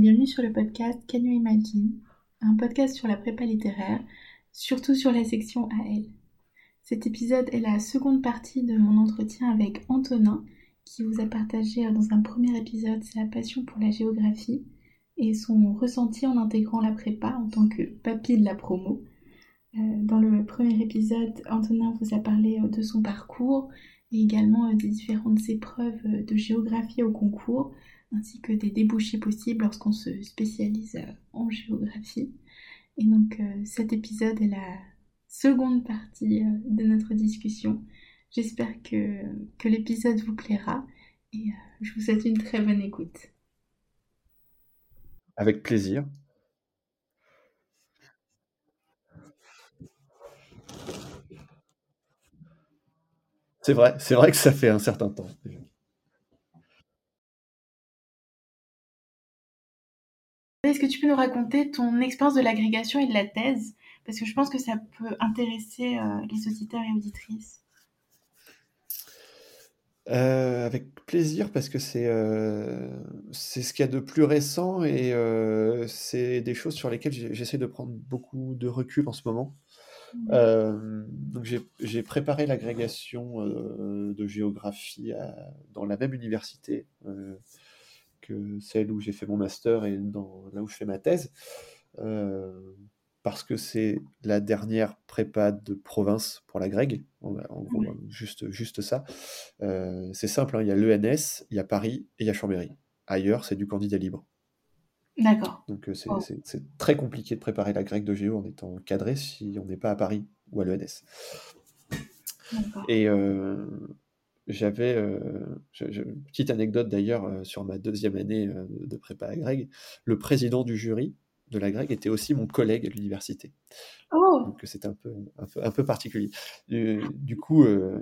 bienvenue sur le podcast Can You Imagine, un podcast sur la prépa littéraire, surtout sur la section AL. Cet épisode est la seconde partie de mon entretien avec Antonin, qui vous a partagé dans un premier épisode sa passion pour la géographie et son ressenti en intégrant la prépa en tant que papy de la promo. Euh, dans le premier épisode, Antonin vous a parlé euh, de son parcours et également euh, des différentes épreuves de géographie au concours, ainsi que des débouchés possibles lorsqu'on se spécialise euh, en géographie. Et donc euh, cet épisode est la seconde partie euh, de notre discussion. J'espère que, que l'épisode vous plaira et je vous souhaite une très bonne écoute. Avec plaisir. C'est vrai, c'est vrai que ça fait un certain temps. Est-ce que tu peux nous raconter ton expérience de l'agrégation et de la thèse? Parce que je pense que ça peut intéresser euh, les auditeurs et auditrices. Euh, avec plaisir parce que c'est euh, c'est ce qu'il y a de plus récent et euh, c'est des choses sur lesquelles j'essaie de prendre beaucoup de recul en ce moment. Mmh. Donc j'ai préparé l'agrégation de géographie à- dans la même université celle où j'ai fait mon master et dans, là où je fais ma thèse, euh, parce que c'est la dernière prépa de province pour la Greg, en, en gros, Ouais. juste, juste ça. Euh, c'est simple, hein, il y a l'ENS, il y a Paris et il y a Chambéry. Ailleurs, c'est du candidat libre. D'accord. Donc euh, c'est Wow. c'est- très compliqué de préparer la grecque de géo en étant cadré si on n'est pas à Paris ou à l'ENS. D'accord. Et euh, j'avais, euh, petite anecdote d'ailleurs euh, sur ma deuxième année euh, de prépa à Greg, le président du jury de la Greg était aussi mon collègue à l'université. Oh Donc c'était un peu, un peu, un peu particulier. Du, du coup, euh,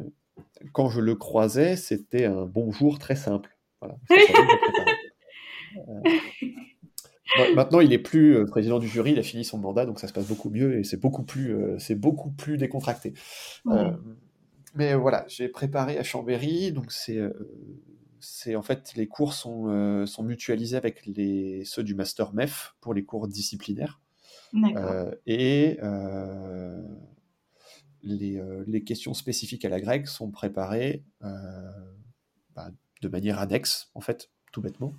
quand je le croisais, c'était un bonjour très simple. Voilà. Euh, Maintenant, il est plus euh, président du jury, il a fini son mandat, donc ça se passe beaucoup mieux et c'est beaucoup plus, euh, c'est beaucoup plus décontracté. Mais voilà, j'ai préparé à Chambéry, donc c'est, euh, c'est en fait les cours sont, euh, sont mutualisés avec les, ceux du master MEF pour les cours disciplinaires. Euh, et euh, les, les questions spécifiques à la grecque sont préparées bah, de manière annexe, en fait, tout bêtement.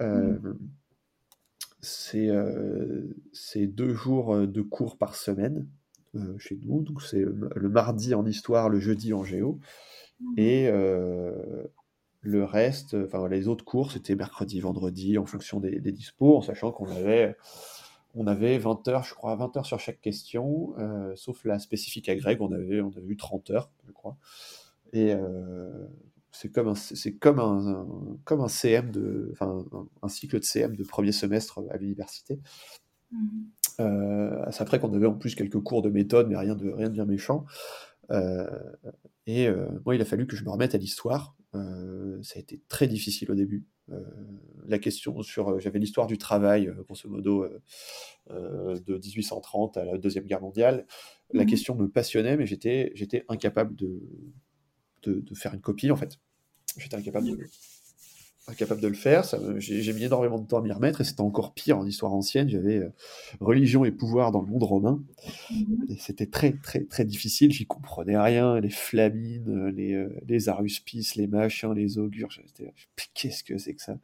Mhm. c'est deux jours de cours par semaine euh, chez nous. Donc c'est le le mardi en histoire, le jeudi en géo. Mhm. Et euh, le reste, enfin les autres cours, c'était mercredi, vendredi, en fonction des, des dispos, en sachant qu'on avait, on avait 20 heures, je crois, 20 heures sur chaque question, euh, sauf la spécifique à Greg, on avait, on avait eu 30 heures, je crois. Et euh, c'est comme un, c'est comme un, un- comme un CM de, enfin, un, un cycle de CM de premier semestre à l'université. Mhm. Euh, c'est après qu'on avait en plus quelques cours de méthode, mais rien de, rien de bien méchant. Euh, et euh, moi, il a fallu que je me remette à l'histoire. Ça a été très difficile au début. La question sur, j'avais l'histoire du travail, grosso modo, de 1830 à la Deuxième Guerre mondiale. La Mhm. question me passionnait, mais j'étais, j'étais incapable de, de, de faire une copie, en fait. J'étais incapable de, incapable de le faire. J'ai mis énormément de temps à m'y remettre, et c'était encore pire en histoire ancienne. J'avais euh, religion et pouvoir dans le monde romain. Mhm. Et c'était très, très, très difficile. J'y comprenais rien. Les flamines, euh, les, euh, les aruspices, les machins, les augures. Qu'est-ce que c'est que ça?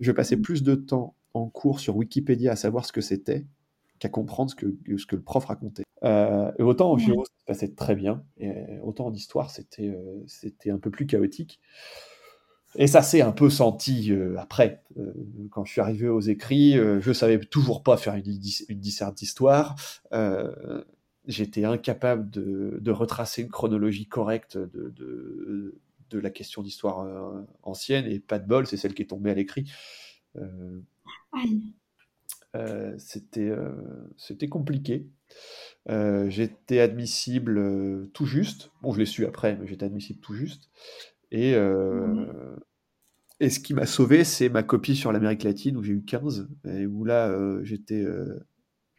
Je passais plus de temps en cours sur Wikipédia à savoir ce que c'était qu'à comprendre ce que, ce que le prof racontait. Euh, et autant en géo, ça se passait très bien. Et autant en histoire, c'était c'était un peu plus chaotique. Et ça s'est un peu senti euh, après. Euh, quand je suis arrivé aux écrits, euh, je savais toujours pas faire une, une disserte d'histoire. Euh, J'étais incapable de, de retracer une chronologie correcte de, de, de la question d'histoire ancienne. Et pas de bol, c'est celle qui est tombée à l'écrit. C'était compliqué. J'étais admissible tout juste. Bon, je l'ai su après, mais j'étais admissible tout juste. Et, euh, Mhm. et ce qui m'a sauvé, c'est ma copie sur l'Amérique latine où j'ai eu 15, et où là, euh, j'étais euh,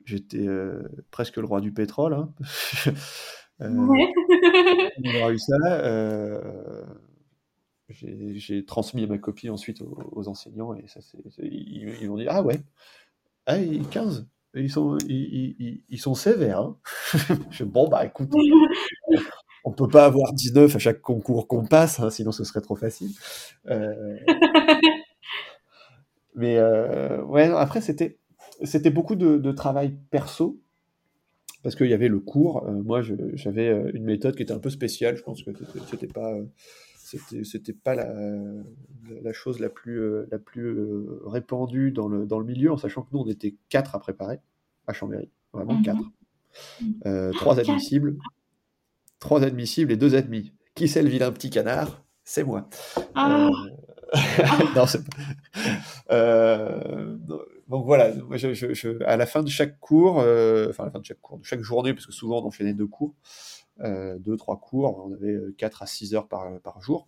j'étais presque le roi du pétrole. hein. Ouais. on aura eu ça. j'ai transmis ma copie ensuite aux, enseignants et ça, ils, ils m'ont dit Ah ouais, ah, 15, ils sont, ils, ils, sont sévères. Hein. je, bon, bah écoute, on peut pas avoir 19 à chaque concours qu'on passe, hein, sinon ce serait trop facile. Euh, mais euh, ouais, après, c'était, c'était beaucoup de, travail perso, parce qu'il y avait le cours. Euh, moi, j'avais une méthode qui était un peu spéciale. Je pense que c'était pas c'était pas la, la, chose la plus, la plus répandue dans le, dans le milieu, en sachant que nous, on était quatre à préparer à Chambéry, vraiment mhm. quatre. Euh, trois admissibles, trois admissibles et deux admis. Qui c'est le vilain petit canard? C'est moi. Ah. Euh, euh, donc voilà, à la fin de chaque cours, enfin à la fin de chaque cours, de chaque journée, parce que souvent on enchaînait deux cours, deux, trois cours, on avait quatre à six heures par, par jour,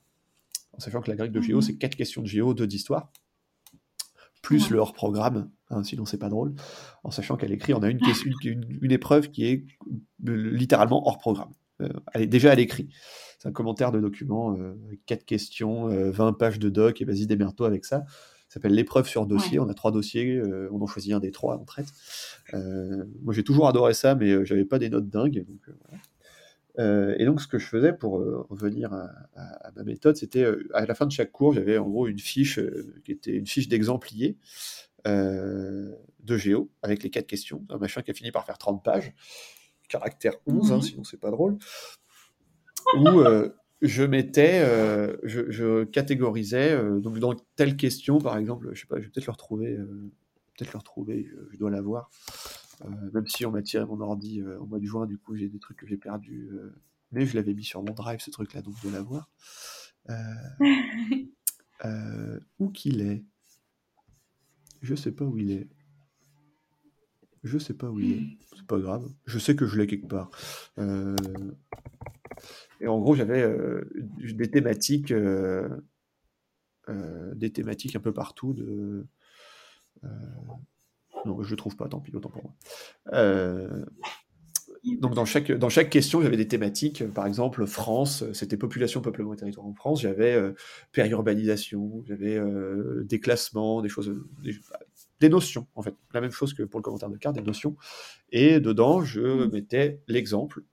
en sachant que la grecque de géo, mhm. c'est quatre questions de géo, deux d'histoire plus le hors-programme, hein, sinon c'est pas drôle, en sachant qu'elle écrit, on a une, une, épreuve qui est euh, littéralement hors-programme. Euh, elle est déjà à l'écrit. C'est un commentaire de document, euh, quatre questions, 20 pages de doc, et vas-y, démerde-toi avec ça. Ça s'appelle l'épreuve sur dossier. On a trois dossiers, on en choisit un des trois, on traite. moi, j'ai toujours adoré ça, mais j'avais pas des notes dingues. Donc, voilà. Euh, et donc, ce que je faisais pour euh, revenir à, ma méthode, c'était euh, à la fin de chaque cours, j'avais en gros une fiche qui était une fiche d'exemple lié de géo avec les quatre questions, un machin qui a fini par faire 30 pages, caractère 11, hein, sinon c'est pas drôle, où je mettais, je, je, catégorisais, donc dans telle question, par exemple, je sais pas, je vais peut-être le retrouver, peut-être le retrouver, je, dois l'avoir. Euh, même si on m'a tiré mon ordi euh, au mois de juin, du coup j'ai des trucs que j'ai perdus. Euh, mais je l'avais mis sur mon drive ce truc-là, donc je dois l'avoir. où qu'il est Je sais pas où il est. Je sais pas où il est. C'est pas grave. Je sais que je l'ai quelque part. Et en gros, j'avais des thématiques, des thématiques un peu partout de, non, je ne trouve pas, tant pis, autant pour moi. Euh, donc dans chaque, dans chaque question, j'avais des thématiques. Par exemple, France, c'était population, peuplement et territoire en France. J'avais euh, périurbanisation, j'avais euh, déclassement, des choses, des, notions en fait. La même chose que pour le commentaire de carte, des notions. Et dedans, je mmh. mettais l'exemple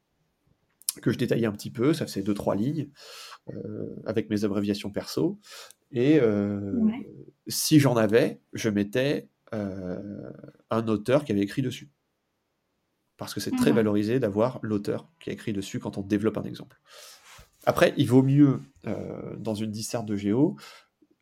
que je détaillais un petit peu. Ça faisait deux trois lignes avec mes abréviations perso. Et si j'en avais, je mettais euh, un auteur qui avait écrit dessus. Parce que c'est très valorisé d'avoir l'auteur qui a écrit dessus quand on développe un exemple. Après, il vaut mieux, euh, dans une disserte de géo,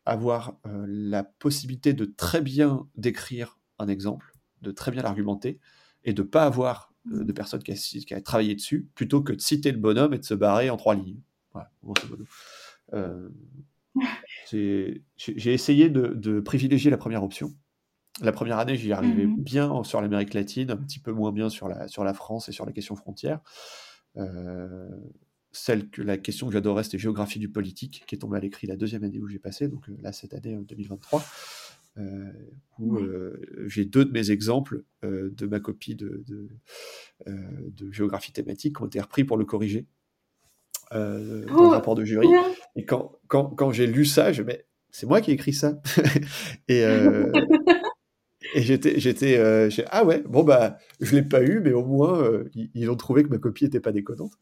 avoir euh, la possibilité de très bien décrire un exemple, de très bien l'argumenter, et de ne pas avoir de personne qui a, qui a, travaillé dessus, plutôt que de citer le bonhomme et de se barrer en trois lignes. Voilà, J'ai essayé de, privilégier la première option, la première année, j'y arrivais mmh bien sur l'Amérique latine, un petit peu moins bien sur la, sur la France et sur la question frontière. Euh, celle que la question que j'adorais, c'était géographie du politique, qui est tombée à l'écrit la deuxième année où j'ai passé, donc euh, là, cette année 2023, euh, où j'ai deux de mes exemples de ma copie de, de, géographie thématique qui ont été repris pour le corriger dans le oh, rapport de jury. Et quand, quand, quand j'ai lu ça, je me c'est moi qui ai écrit ça. et, et j'étais, j'étais, euh, ah ouais, bon bah, je l'ai pas eu, mais au moins euh, ils, ont trouvé que ma copie était pas déconnante.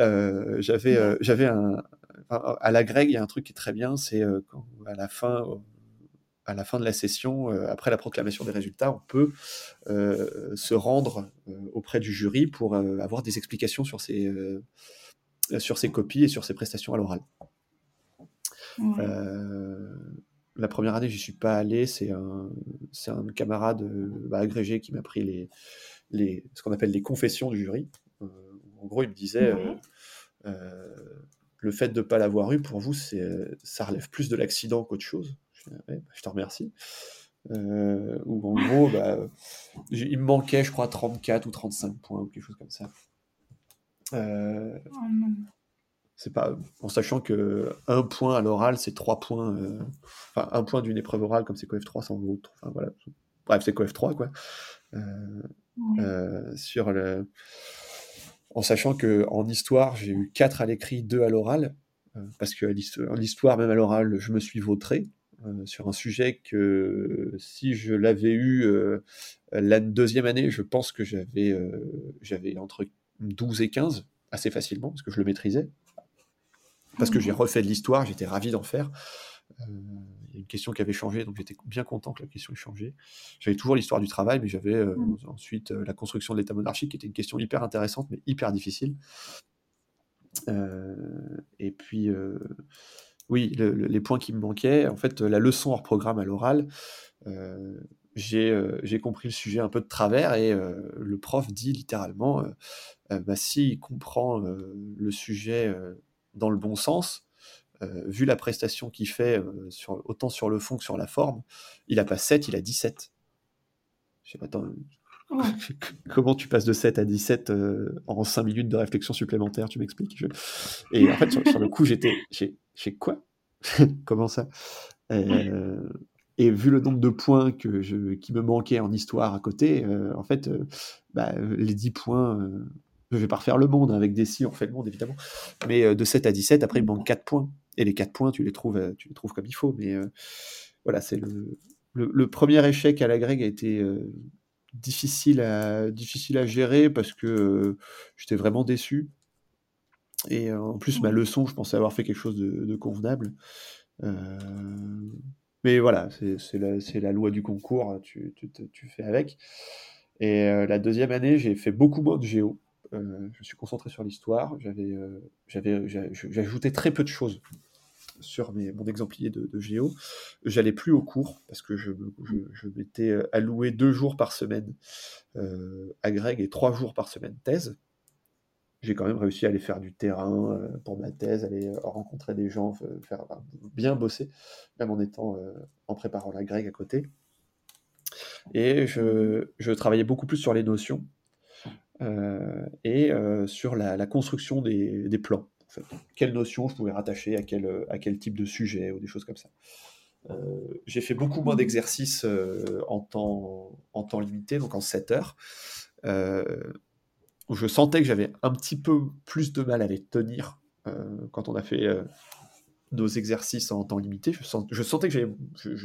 Euh, j'avais, j'avais un, à la Greg, il y a un truc qui est très bien, c'est quand à la fin, à la fin de la session, après la proclamation des résultats, on peut se rendre auprès du jury pour avoir des explications sur ces, sur ses copies et sur ses prestations à l'oral la première année, je suis pas allé. C'est un, camarade euh, bah, agrégé qui m'a pris les, les, ce qu'on appelle les confessions du jury. Euh, en gros, il me disait euh, le fait de ne pas l'avoir eu, pour vous, c'est, ça relève plus de l'accident qu'autre chose. Je, bah, te remercie. ou en gros, bah, il me manquait, je crois, 34 ou 35 points ou quelque chose comme ça. Euh, oh c'est pas en sachant que un point à l'oral c'est trois points euh, enfin un point d'une épreuve orale comme c'est COF 3 sans autre enfin voilà bref c'est COF 3 quoi euh, euh, sur le en sachant que en histoire j'ai eu quatre à l'écrit deux à l'oral parce que l'histoire, même à l'oral, je me suis vautré sur un sujet que si je l'avais eu la deuxième année, je pense que j'avais j'avais entre 12 et 15 assez facilement, parce que je le maîtrisais. Parce que j'ai mmh. refait de l'histoire, j'étais ravi d'en faire. Il y a une question qui avait changé, donc j'étais bien content que la question ait changé. J'avais toujours l'histoire du travail, mais j'avais mmh. ensuite la construction de l'État monarchique, qui était une question hyper intéressante, mais hyper difficile. et puis, oui, les points qui me manquaient, en fait, la leçon hors programme à l'oral, j'ai compris le sujet un peu de travers et le prof dit littéralement, bah, s'il comprend le sujet dans le bon sens, vu la prestation qu'il fait, sur, autant sur le fond que sur la forme, il a pas 7, il a 17. Je sais pas, attends, comment tu passes de 7 à 17 en 5 minutes de réflexion supplémentaire, tu m'expliques Et en fait, sur, le coup, j'étais, j'ai quoi? Comment ça? Et vu le nombre de points que je, qui me manquaient en histoire à côté, euh, en fait, euh, bah, les 10 points, euh, je vais pas refaire le monde, hein, avec des si on fait le monde évidemment, mais de 7 à 17, après il me manque 4 points. Et les 4 points, tu les trouves, tu les trouves comme il faut. Mais voilà, c'est le, le, premier échec à la grecque a été difficile, à, difficile à gérer parce que j'étais vraiment déçu. Et en plus, ma leçon, je pensais avoir fait quelque chose de, de convenable. Mais voilà, c'est la, la, loi du concours, tu, tu, tu fais avec. Et euh, la deuxième année, j'ai fait beaucoup moins de géo. Euh, je suis concentré sur l'histoire. J'avais, euh, j'ajoutais très peu de choses sur mon exemplier de, de géo. J'allais plus au cours parce que je, je, je m'étais alloué deux jours par semaine à Greg et trois jours par semaine thèse j'ai quand même réussi à aller faire du terrain euh, pour ma thèse, aller euh, rencontrer des gens, faire bien bosser, même en étant euh, en préparant la grecque à côté. Et je, travaillais beaucoup plus sur les notions et sur la, construction des, plans. Quelles notions je pouvais rattacher à quel, type de sujet ou des choses comme ça. j'ai fait beaucoup moins d'exercices en, temps, en limité, donc en 7 heures je sentais que j'avais un petit peu plus de mal à les tenir euh, quand on a fait euh, nos exercices en temps limité. Je, sentais que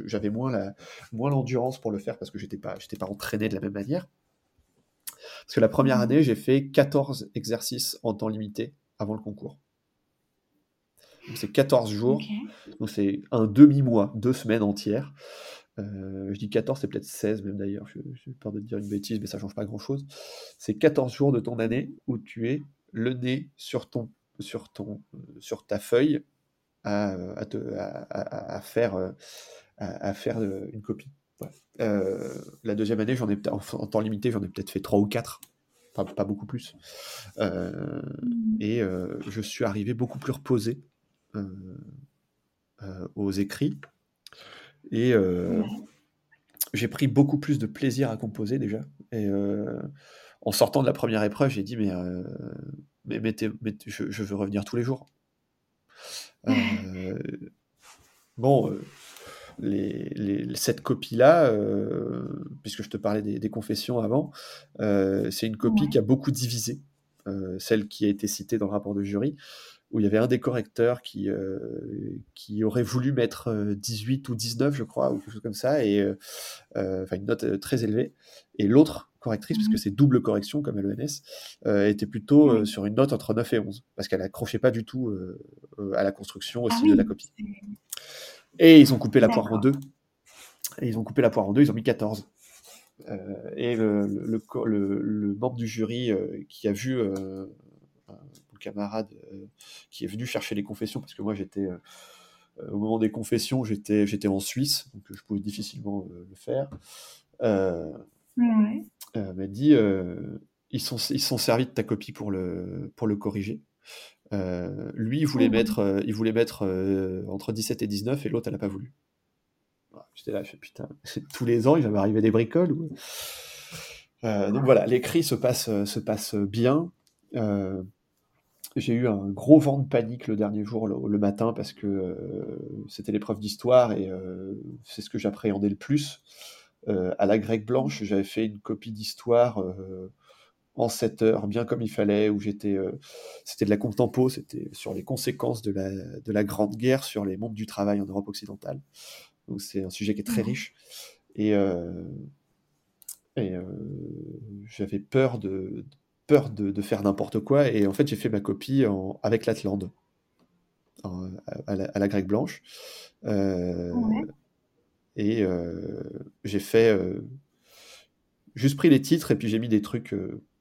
j'avais moins l'endurance pour le faire parce que j'étais pas, pas entraîné de la même manière. Parce que la première année, j'ai fait 14 exercices en temps limité avant le concours. c'est 14 jours, donc c'est un demi-mois, deux semaines entières. Euh, je dis 14, c'est peut-être 16 même d'ailleurs, j'ai peur de dire une bêtise, mais ça change pas grand-chose. C'est 14 jours de ton année où tu es le nez sur, ton, sur, ton, sur ta feuille à, à, faire, à, faire une copie. Euh, la deuxième année, j'en ai en, en temps limité, j'en ai peut-être fait 3 ou 4, pas, beaucoup plus. Euh, et je suis arrivé beaucoup plus reposé aux écrits et euh, j'ai pris beaucoup plus de plaisir à composer déjà. Et euh, en sortant de la première épreuve, j'ai dit mais, euh, mais, je, veux revenir tous les jours. bon, les, cette copie-là, puisque je te parlais des, confessions avant, c'est une copie qui a beaucoup divisé, celle qui a été citée dans le rapport de jury où il y avait un des correcteurs qui, euh, qui aurait voulu mettre 18 euh, ou 19, je crois, ou quelque chose comme ça, et euh, une note très élevée. Et l'autre correctrice, parce que mmh. c'est double correction comme à l'ENS, était plutôt sur une note entre 9 et 11, parce qu'elle accrochait pas du tout à la construction aussi ah de la copie. Et ils ont coupé la poire en deux. Et ils ont coupé la poire en deux, ils ont mis 14. et le, le, le, le, membre du jury qui a vu camarade euh, qui est venu chercher les confessions, parce que moi j'étais euh, euh, au moment des confessions, j'étais, j'étais en Suisse, donc je pouvais difficilement le faire. m'a dit ils sont ils sont servis de ta copie pour le pour le corriger. Lui, il voulait mettre il voulait mettre entre 17 et 19 et l'autre elle n'a pas voulu. J'étais là, je fais putain, tous les ans il va m'arriver des bricoles. donc voilà, l'écrit se passe se passe bien j'ai eu un gros vent de panique le dernier jour, le, matin, parce que euh, c'était l'épreuve d'histoire et euh, c'est ce que j'appréhendais le plus. Euh, à la grecque blanche, j'avais fait une copie d'histoire en 7 heures, bien comme il fallait, où j'étais, c'était de la contempo, c'était sur les conséquences de la, de la Grande Guerre sur les mondes du travail en Europe occidentale. Donc c'est un sujet qui est très riche. Et, et j'avais peur de peur de, faire n'importe quoi. Et en fait, j'ai fait ma copie en, avec l'Atlande, à, la, grecque blanche. Et j'ai fait juste pris les titres et puis j'ai mis des trucs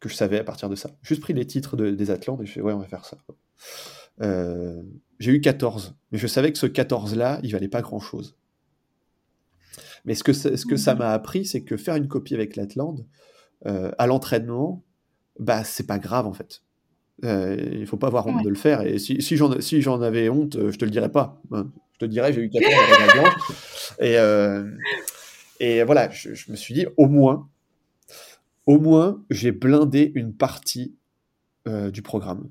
que je savais à partir de ça. Juste pris les titres des Atlantes et je fais ouais, on va faire ça. j'ai eu 14, mais je savais que ce 14-là, il valait pas grand-chose. Mais ce que, ce que ça mmh. m'a appris, c'est que faire une copie avec l'Atlante, euh, à l'entraînement, bah, c'est pas grave en fait. Euh, il faut pas avoir honte de le faire. Et si, si j'en si avais honte, euh, je te le dirais pas. Hein. Je te dirais, j'ai eu 14 ans Et, euh, et voilà, je, je, me suis dit, au moins, au moins, j'ai blindé une partie euh, du programme.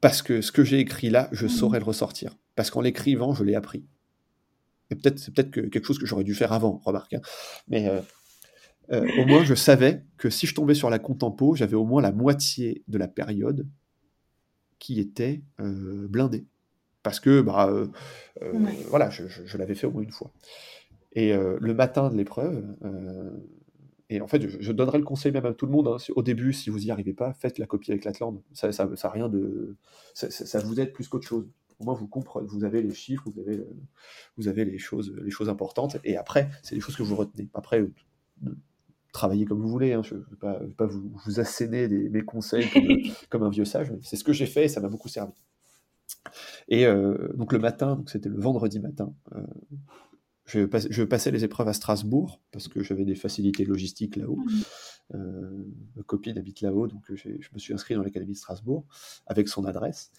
Parce que ce que j'ai écrit là, je mmh. saurais le ressortir. Parce qu'en l'écrivant, je l'ai appris peut-être c'est peut-être quelque chose que j'aurais dû faire avant, remarque. Hein. Mais euh, euh, au moins, je savais que si je tombais sur la contempo, j'avais au moins la moitié de la période qui était blindée. Parce que, bah, voilà, je, l'avais fait au moins une fois. Et le matin de l'épreuve, et en fait, je, donnerai le conseil même à tout le monde, hein, au début, si vous n'y arrivez pas, faites la copie avec l'Atlante. Ça, ça, ça, rien de, ça, ça vous aide plus qu'autre chose au moins vous comprenez, vous avez les chiffres, vous avez, vous avez les, choses, les choses importantes, et après, c'est les choses que vous retenez. Après, euh, travaillez comme vous voulez, hein, je ne vais pas, vous, vous, asséner mes conseils comme, un vieux sage, c'est ce que j'ai fait et ça m'a beaucoup servi. Et euh, donc le matin, donc c'était le vendredi matin, euh, je, je, passais les épreuves à Strasbourg parce que j'avais des facilités logistiques là-haut. Mmh. Euh, ma copine habite là-haut, donc je me suis inscrit dans l'académie de Strasbourg avec son adresse.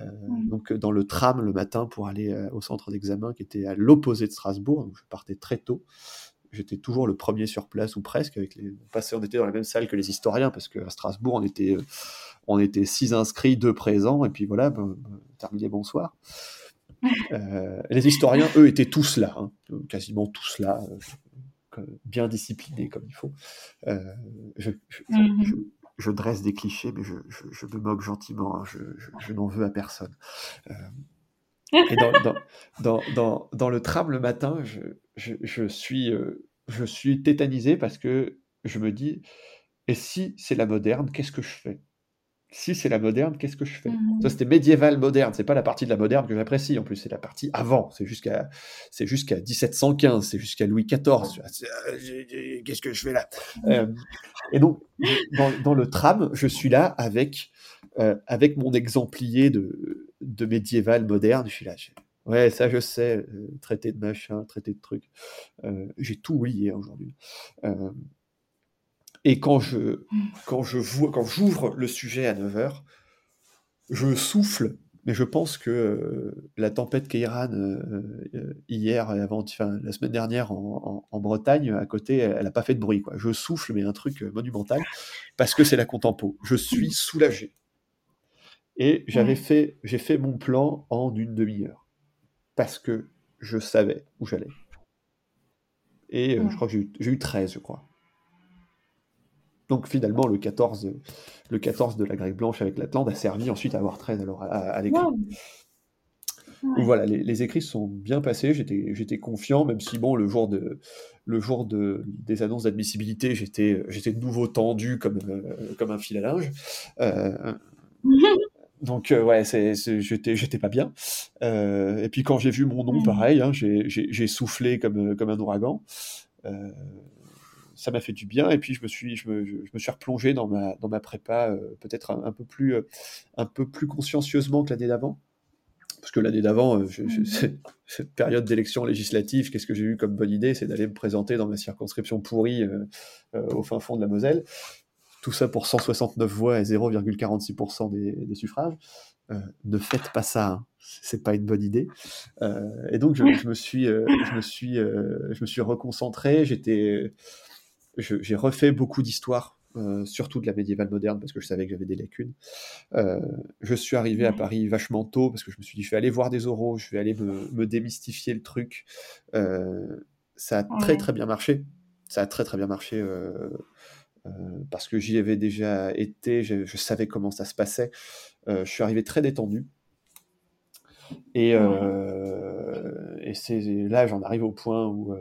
Euh, mmh. Donc dans le tram le matin pour aller euh, au centre d'examen qui était à l'opposé de Strasbourg, donc je partais très tôt. J'étais toujours le premier sur place ou presque. Avec les, on, on était dans la même salle que les historiens parce qu'à Strasbourg on était on était six inscrits, deux présents, et puis voilà, ben terminé, bonsoir. Euh, les historiens, eux, étaient tous là, hein, quasiment tous là, euh, bien disciplinés comme il faut. Euh, mhm. je, dresse des clichés, mais je, me moque gentiment, hein, je, n'en veux à personne. et dans, le tram le matin, je, suis, je suis tétanisé parce que je me dis, et si c'est la moderne, qu'est-ce que je fais? Si c'est la moderne, qu'est-ce que je fais? Mmh. Ça, c'était médiéval moderne. C'est pas la partie de la moderne que j'apprécie. En plus, c'est la partie avant. C'est jusqu'à, c'est jusqu'à 1715. C'est jusqu'à Louis XIV. Euh, qu'est-ce que je fais là? Euh, Et donc, dans, le tram, je suis là avec euh, avec mon exemplier de, de médiéval moderne. Je suis là. Ouais, ça je sais. traité de machin, traité de trucs. J'ai tout oublié aujourd'hui. Et quand je, mmh. quand je vois, quand j'ouvre le sujet à 9h, je souffle, mais je pense que euh, la tempête Keiran euh, euh, hier, avant, enfin, la semaine dernière en, en, Bretagne, à côté, elle n'a pas fait de bruit. Quoi. Je souffle, mais un truc monumental, parce que c'est la contempo. Je suis soulagé. Et j'avais fait, j'ai fait mon plan en une demi-heure, parce que je savais où j'allais. Et je crois que j'ai eu, eu 13, je crois. Donc finalement, le 14, le 14 de la grecque blanche avec l'Atlante a servi ensuite à avoir 13 alors, à, l'écrit. voilà, les, écrits sont bien passés, j'étais, confiant, même si bon, le jour, de, le jour de, des annonces d'admissibilité, j'étais, de nouveau tendu comme, euh, comme un fil à linge. Euh, donc euh, ouais, j'étais, pas bien. et puis quand j'ai vu mon nom, pareil, hein, j'ai, j'ai, soufflé comme, comme un ouragan ça m'a fait du bien. Et puis je me suis, je me, je me suis replongé dans ma, dans ma prépa euh, peut-être un, peu plus, euh, un peu plus consciencieusement que l'année d'avant. Parce que l'année d'avant, euh, mmh. cette période d'élection législative, qu'est-ce que j'ai eu comme bonne idée? C'est d'aller me présenter dans ma circonscription pourrie au fin fond de la Moselle. Tout ça pour 169 voix et 0,46% des, suffrages. ne faites pas ça, hein. c'est pas une bonne idée. et donc je, je me suis, je me suis, je me suis reconcentré. J'étais, j'ai refait beaucoup d'histoires, euh, surtout de la médiévale moderne, parce que je savais que j'avais des lacunes. Euh, je suis arrivé à Paris vachement tôt, parce que je me suis dit, je vais aller voir des oraux, je vais aller me, démystifier le truc. Euh, ça a très très bien marché. Ça a très très bien marché. parce que j'y avais déjà été, je, savais comment ça se passait. je suis arrivé très détendu. Et, et c'est là, j'en arrive au point où,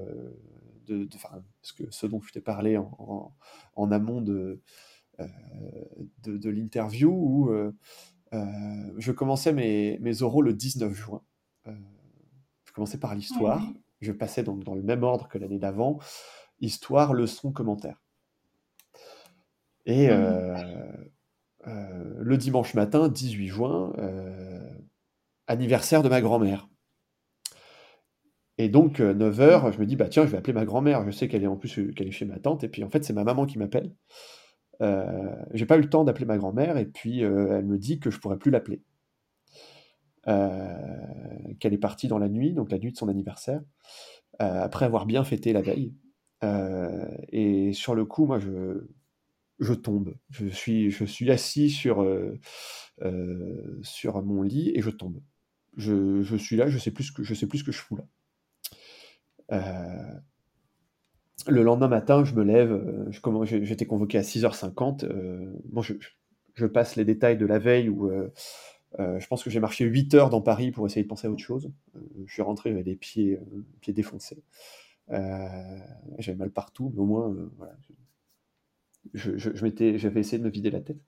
de, parce que ce dont je t'ai parlé en, en, amont de, de, de l'interview, où je commençais mes, mes oraux le 19 juin. je commençais par l'histoire. Je passais donc dans le même ordre que l'année d'avant histoire, leçon, commentaire. Et mmh. euh, euh, le dimanche matin, 18 juin, euh, anniversaire de ma grand-mère. Et donc, 9h, je me dis, bah tiens, je vais appeler ma grand-mère. Je sais qu'elle est en plus qu'elle est chez ma tante. Et puis, en fait, c'est ma maman qui m'appelle. j'ai pas eu le temps d'appeler ma grand-mère. Et puis, elle me dit que je pourrais plus l'appeler. qu'elle est partie dans la nuit, donc la nuit de son anniversaire, après avoir bien fêté la veille. Euh, et sur le coup, moi, je, je tombe. Je suis, je suis assis sur, euh, euh, sur mon lit et je tombe. Je, je, suis là, je sais sais plus ce que je fous là. Le lendemain matin, je me lève, j'étais convoqué à 6h50. bon, je, je, passe les détails de la veille où je pense que j'ai marché 8 heures dans Paris pour essayer de penser à autre chose. je suis rentré avec des pieds, pieds défoncés. Euh, j'avais mal partout, mais au moins, euh, voilà, je, j'avais essayé de me vider la tête.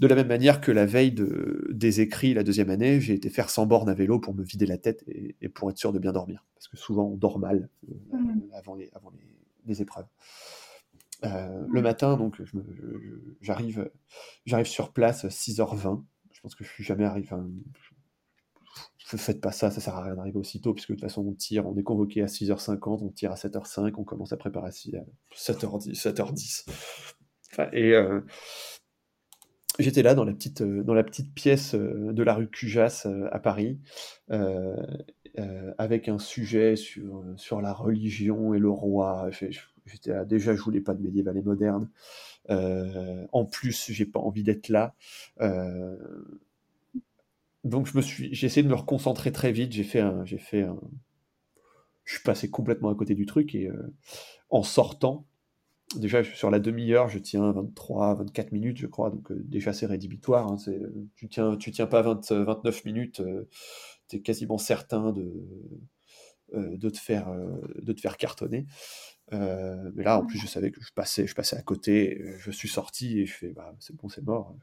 De la même manière que la veille de, des écrits, la deuxième année, j'ai été faire 100 bornes à vélo pour me vider la tête et, pour être sûr de bien dormir. Parce que souvent, on dort mal euh, mmh. avant, les, avant les, épreuves. le matin, donc, j'arrive, j'arrive sur place 6h20. Je pense que je suis jamais arrivé faites pas ça, ça sert à rien d'arriver aussitôt, puisque de toute façon on tire, on est convoqué à 6h50, on tire à 7h05, on commence à préparer à 7h10. 7h10. Et euh, j'étais là dans la petite, euh, dans la petite pièce euh, de la rue Cujas à Paris, avec un sujet sur, sur la religion et le roi. J'étais déjà, je voulais pas de médiéval et moderne. en plus, j'ai pas envie d'être là donc je me suis, j'ai essayé de me reconcentrer très vite. J'ai fait un, j'ai fait un, je suis passé complètement à côté du truc et en sortant, déjà sur la demi-heure, je tiens 23, 24 minutes, je crois. Donc euh, déjà c'est rédhibitoire. Hein, c'est, tu tiens, tu tiens pas 20, 29 minutes, euh, tu es quasiment certain de de te faire de te faire cartonner. mais là, en plus, je savais que je passais, je passais à côté. Je suis sorti et je fais, bah, c'est bon, c'est mort.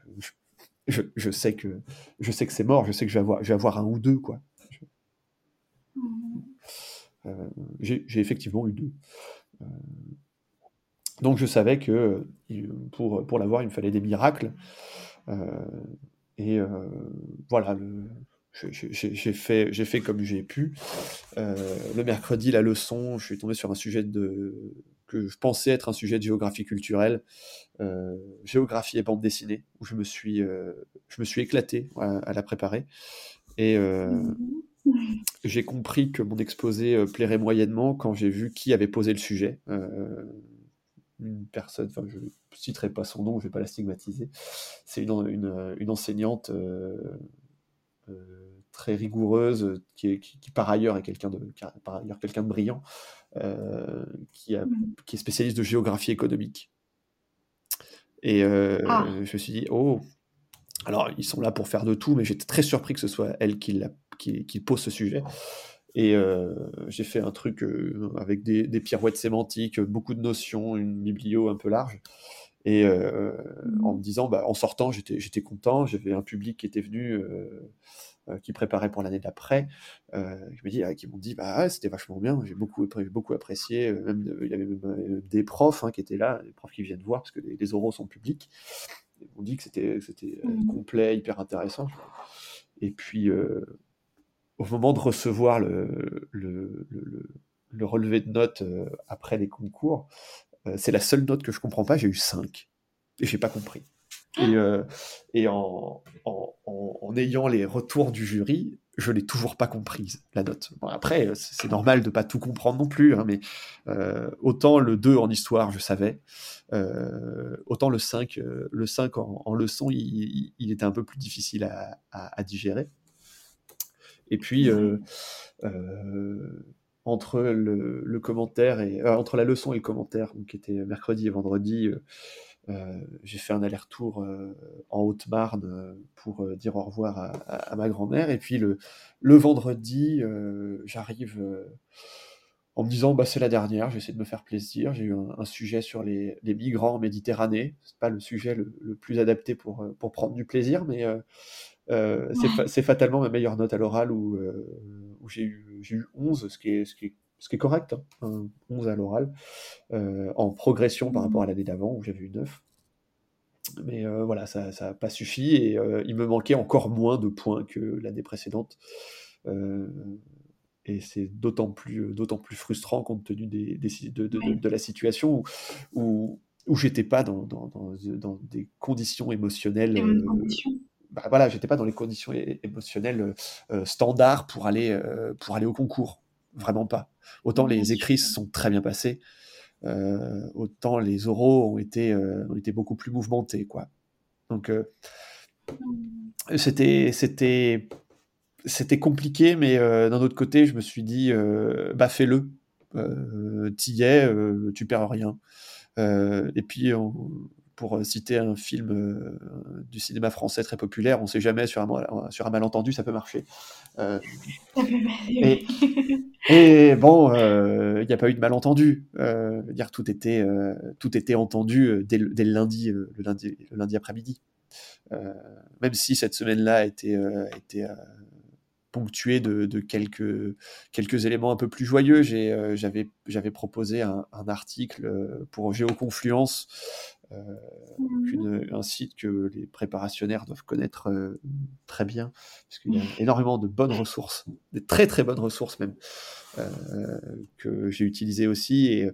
Je, je, sais que je sais que c'est mort, je sais que je vais avoir, je vais avoir un ou deux quoi. Euh, j'ai effectivement eu deux. Euh, donc je savais que pour, l'avoir, il me fallait des miracles. Euh, et voilà, j'ai fait, comme j'ai pu. le mercredi, la leçon, je suis tombé sur un sujet de, que je pensais être un sujet de géographie culturelle, euh, géographie et bande dessinée, où je me suis, euh, éclaté à, la préparer. Et euh, j'ai compris que mon exposé plairait moyennement quand j'ai vu qui avait posé le sujet. Une personne, enfin je ne citerai pas son nom, je ne vais pas la stigmatiser. C'est une, une, une, enseignante très rigoureuse, qui, qui, par ailleurs est quelqu'un de, par ailleurs quelqu'un de brillant, euh, qui, a, mmh. qui, est spécialiste de géographie économique. Et euh, ah. je me suis dit, oh, alors ils sont là pour faire de tout, mais j'étais très surpris que ce soit elle qui, la, qui, qui pose ce sujet. Et euh, j'ai fait un truc avec des, des, pirouettes sémantiques, beaucoup de notions, une biblio un peu large. Et mmh. en me disant, bah, en sortant, j'étais content, j'avais un public qui était venu euh, qui préparaient pour l'année d'après, euh, je me dis, ah, qui m'ont dit, bah c'était vachement bien, j'ai beaucoup, beaucoup apprécié, euh, même, il y avait même des profs hein, qui étaient là, des profs qui viennent voir, parce que les, oraux sont publics, ils m'ont dit que c'était mmh. complet, hyper intéressant. Et puis, au moment de recevoir le, le, le, relevé de notes après les concours, c'est la seule note que je comprends pas, j'ai eu 5. Et j'ai pas compris. Et, euh, et en, en, en, ayant les retours du jury, je l'ai toujours pas comprise, la note. Bon, après, c'est normal de pas tout comprendre non plus, hein, mais euh, autant le 2 en histoire, je savais, euh, autant le 5, euh, le 5 en, en leçon, il, il, était un peu plus difficile à, à, à digérer. Et puis, euh, euh, entre le, le, commentaire et entre la leçon et le commentaire, donc qui était mercredi et vendredi, j'ai fait un aller-retour en Haute-Marne pour dire au revoir à, ma grand-mère. Et puis le, le vendredi, j'arrive en me disant bah, c'est la dernière, j'essaie de me faire plaisir. J'ai eu un, sujet sur les, migrants en Méditerranée. C'est pas le sujet le, plus adapté pour, pour prendre du plaisir, mais c'est fatalement ma meilleure note à l'oral où, où j'ai eu, eu 11, ce qui est, ce qui est ce qui est correct, 11 hein, à l'oral, euh, en progression par rapport à l'année d'avant où j'avais eu 9. Mais euh, voilà, ça n'a pas suffi et euh, il me manquait encore moins de points que l'année précédente. et c'est d'autant plus, d'autant plus frustrant compte tenu des, de, la situation où, où, j'étais pas dans, dans, des conditions émotionnelles. Bah voilà, j'étais pas dans les conditions émotionnelles standards pour aller, pour aller au concours. Vraiment pas. Autant les écrits sont très bien passés, euh, autant les oraux ont été, euh, ont été beaucoup plus mouvementés. Quoi. Donc, euh, c'était, c'était, c'était compliqué, mais d'un autre côté, je me suis dit, bah fais-le. T'y es, tu perds rien. et puis, pour citer un film du cinéma français très populaire, on ne sait jamais sur un, sur un malentendu, ça peut marcher. et, et bon, il euh, n'y a pas eu de malentendu. Euh, dire tout était, euh, tout était entendu euh, dès le, dès le lundi, le lundi, le lundi après-midi. même si cette semaine-là a été, été ponctuée de, de, quelques, quelques éléments un peu plus joyeux. J'avais j'avais proposé un, un, article pour Géoconfluence mmh. un site que les préparationnaires doivent connaître très bien, puisqu'il y a énormément de bonnes ressources, des très très bonnes ressources même, euh, que j'ai utilisé aussi. Et,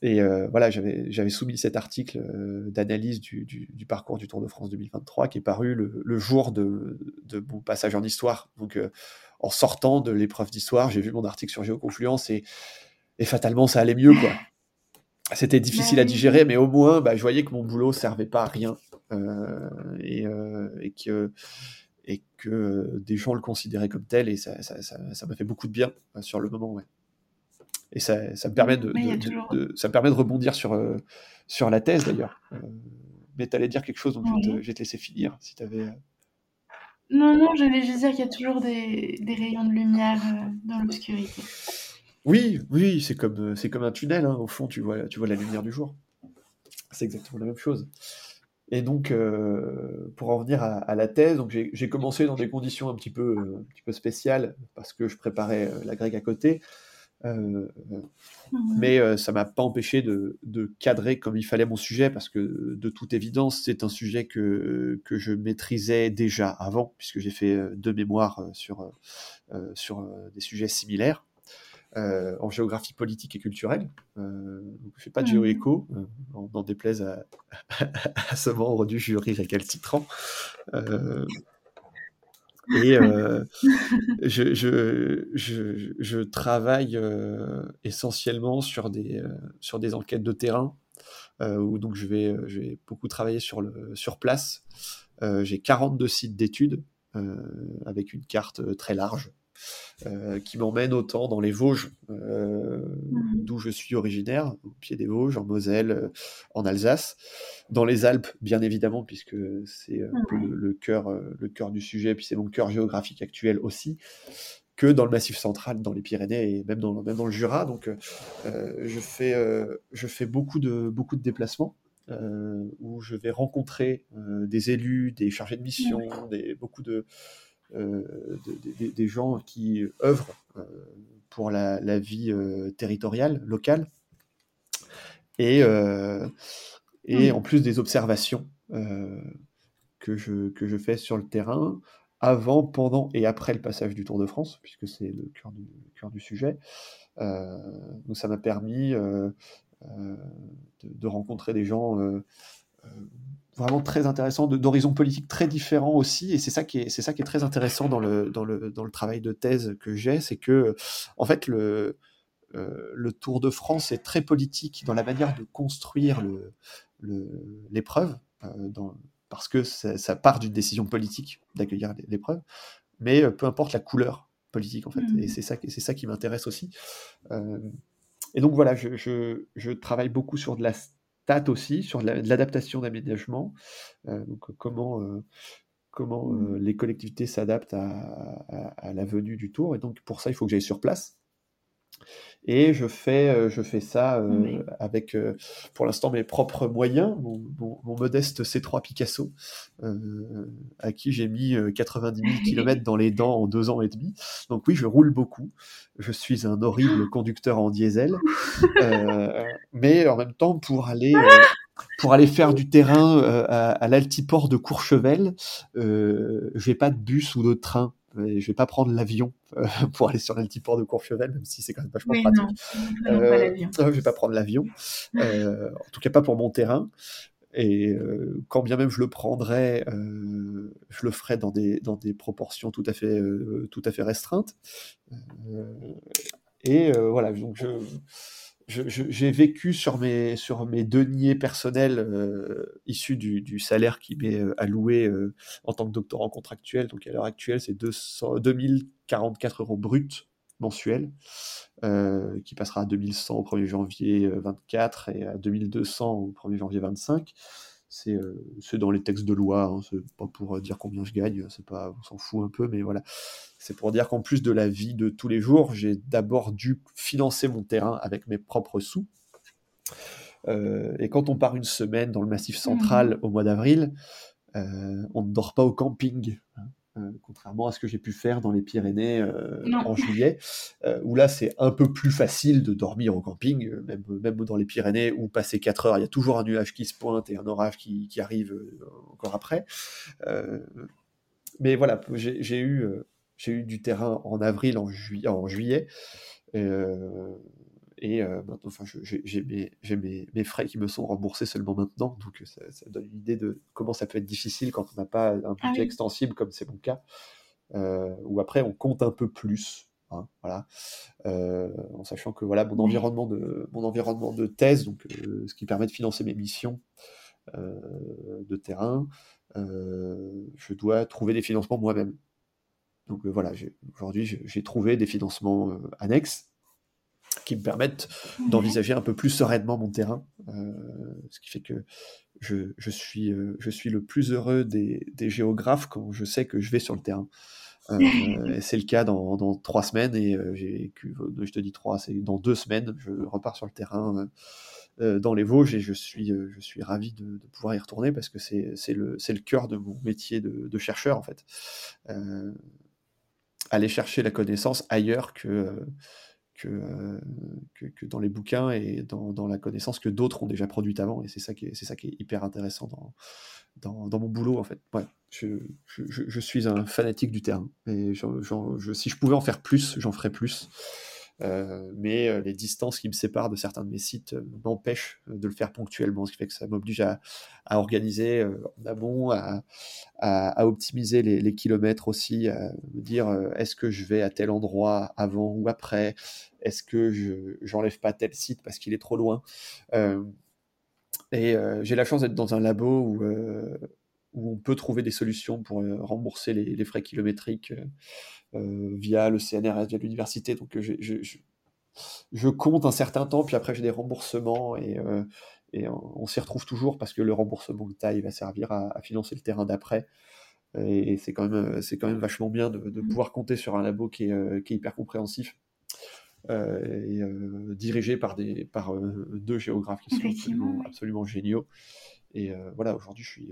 et euh, voilà, j'avais soumis cet article euh, d'analyse du, du, parcours du Tour de France 2023 qui est paru le, jour de, de, mon passage en histoire. Donc, en sortant de l'épreuve d'histoire, j'ai vu mon article sur Géoconfluence et, et fatalement, ça allait mieux, quoi. C'était difficile à digérer, mais au moins, bah, je voyais que mon boulot servait pas à rien et, et, que et que des gens le considéraient comme tel, et ça m'a ça, ça, fait beaucoup de bien euh, sur le moment. Ouais. Et ça, ça me permet de, de, ça me permet de rebondir sur, euh, sur la thèse d'ailleurs. Euh, mais tu allais dire quelque chose, donc je vais te laisser finir si tu avais. Non, non, j'allais juste dire qu'il y a toujours des, des rayons de lumière dans l'obscurité. Oui, oui, c'est comme, c'est comme un tunnel, hein. au fond, tu vois, tu vois la lumière du jour. C'est exactement la même chose. Et donc, euh, pour en venir à, la thèse, donc j'ai commencé dans des conditions un petit peu, un petit peu spéciales parce que je préparais euh, la grecque à côté. Euh, mmh. mais ça m'a pas empêché de, de, cadrer comme il fallait mon sujet parce que de toute évidence c'est un sujet que, que je maîtrisais déjà avant puisque j'ai fait deux mémoires sur, sur des sujets similaires euh, en géographie politique et culturelle. Euh, je ne fais pas de géoéco, euh, on en déplaise à, à, ce membre du jury récalcitrant. Euh, et je, je, je, je, travaille essentiellement sur des, sur des enquêtes de terrain, où donc je vais, je vais beaucoup travailler sur, le, sur place. J'ai 42 sites d'études avec une carte très large euh, qui m'emmène autant dans les Vosges, euh, mmh. d'où je suis originaire, au pied des Vosges, en Moselle, euh, en Alsace, dans les Alpes, bien évidemment, puisque c'est le, cœur, le cœur du sujet, puis c'est mon cœur géographique actuel aussi, que dans le Massif central, dans les Pyrénées et même dans, même dans le Jura. Donc, je, fais, je fais beaucoup de, beaucoup de déplacements. où je vais rencontrer des élus, des chargés de mission, des, beaucoup de, euh, des gens qui œuvrent euh, pour la, vie euh, territoriale, locale, et, et en plus des observations que, je, que je fais sur le terrain, avant, pendant et après le passage du Tour de France, puisque c'est le cœur du, cœur du sujet. donc ça m'a permis de, de, rencontrer des gens vraiment très intéressant, d'horizons politiques très différents aussi, et c'est ça qui est, c'est ça qui est très intéressant dans le, dans le, dans le travail de thèse que j'ai, c'est que, en fait, le, euh, le Tour de France est très politique dans la manière de construire le, l'épreuve, euh, parce que ça, part d'une décision politique d'accueillir l'épreuve, mais euh, peu importe la couleur politique, en fait, et mmh. c'est ça, c'est ça qui m'intéresse aussi. et donc voilà, je, je, je, travaille beaucoup sur de la tâte aussi sur l'adaptation d'aménagement, donc comment, comment mmh. les collectivités s'adaptent à, à, la venue du tour. Et donc pour ça, il faut que j'aille sur place. Et je fais, euh, je fais ça euh, avec, euh, pour l'instant, mes propres moyens, mon, modeste C3 Picasso, à qui j'ai mis 90 000 km dans les dents en deux ans et demi. Donc oui, je roule beaucoup. Je suis un horrible conducteur en diesel. mais en même temps, pour aller pour aller faire du terrain à, l'altiport de Courchevel, euh, je n'ai pas de bus ou de train je vais pas prendre l'avion euh, pour aller sur l'altiport de Courchevel, même si c'est quand même vachement pratique. Non, euh, pas l'avion. je vais pas prendre l'avion, euh, en tout cas pas pour mon terrain. Et quand bien même je le prendrais, je le ferais dans des, dans des proportions tout à fait, tout à fait restreintes. et voilà, donc je, j'ai vécu sur mes, sur mes deniers personnels euh, issus du, du, salaire qui m'est euh, alloué euh, en tant que doctorant contractuel. Donc à l'heure actuelle, c'est 2044 euros bruts mensuels, qui passera à 2100 au 1er janvier 24 et à 2200 au 1er janvier 25. Euh, c'est dans les textes de loi, hein, c'est pas pour euh, dire combien je gagne, c'est pas, on s'en fout un peu, mais voilà. C'est pour dire qu'en plus de la vie de tous les jours, j'ai d'abord dû financer mon terrain avec mes propres sous. Euh, et quand on part une semaine dans le Massif central mmh. au mois d'avril, on ne dort pas au camping. Hein. Euh, contrairement à ce que j'ai pu faire dans les Pyrénées euh, en juillet, euh, où là c'est un peu plus facile de dormir au camping, même, même dans les Pyrénées, où passer 4 heures, il y a toujours un nuage qui se pointe et un orage qui, qui arrive encore après. mais voilà, j'ai eu, eu du terrain en avril, en, juillet. En juillet et euh, enfin, j'ai mes, mes, frais qui me sont remboursés seulement maintenant, donc ça, donne une idée de comment ça peut être difficile quand on n'a pas un ah budget extensible comme c'est mon cas, euh, où après on compte un peu plus, hein, voilà, euh, en sachant que voilà mon environnement de mon environnement de thèse, donc ce qui permet de financer mes missions de terrain, je dois trouver des financements moi-même. Donc voilà, aujourd'hui j'ai trouvé des financements annexes qui me permettent d'envisager un peu plus sereinement mon terrain. Euh, ce qui fait que je, je suis, euh, je suis le plus heureux des, des, géographes quand je sais que je vais sur le terrain. Euh, c'est le cas dans, dans, trois semaines et j'ai je te dis trois, c'est dans deux semaines, je repars sur le terrain dans les Vosges et je suis, je suis ravi de, de pouvoir y retourner parce que c'est le, le cœur de mon métier de, de chercheur en fait. aller chercher la connaissance ailleurs que euh, que, dans les bouquins et dans, la connaissance que d'autres ont déjà produite avant. Et c'est ça, qui est, hyper intéressant dans, mon boulot, en fait. Ouais, je, suis un fanatique du terrain. Et si je pouvais en faire plus, j'en ferais plus. Euh, mais euh, les distances qui me séparent de certains de mes sites euh, m'empêchent de le faire ponctuellement, ce qui fait que ça m'oblige à, à, organiser en amont, à, à, optimiser les, les, kilomètres aussi, à me dire est-ce que je vais à tel endroit avant ou après, est-ce que je j'enlève pas tel site parce qu'il est trop loin? et j'ai la chance d'être dans un labo où, où on peut trouver des solutions pour rembourser les, les frais kilométriques euh, via le CNRS, via l'université. Donc euh, je, je, je, compte un certain temps, puis après j'ai des remboursements et, euh, et on, s'y retrouve toujours parce que le remboursement de taille va servir à, financer le terrain d'après. Et, c'est quand, même, c'est quand même vachement bien de, de, mmh. pouvoir compter sur un labo qui est, qui est hyper compréhensif. et dirigé par, des, par deux géographes qui sont absolument, absolument géniaux. Et voilà, aujourd'hui, je suis,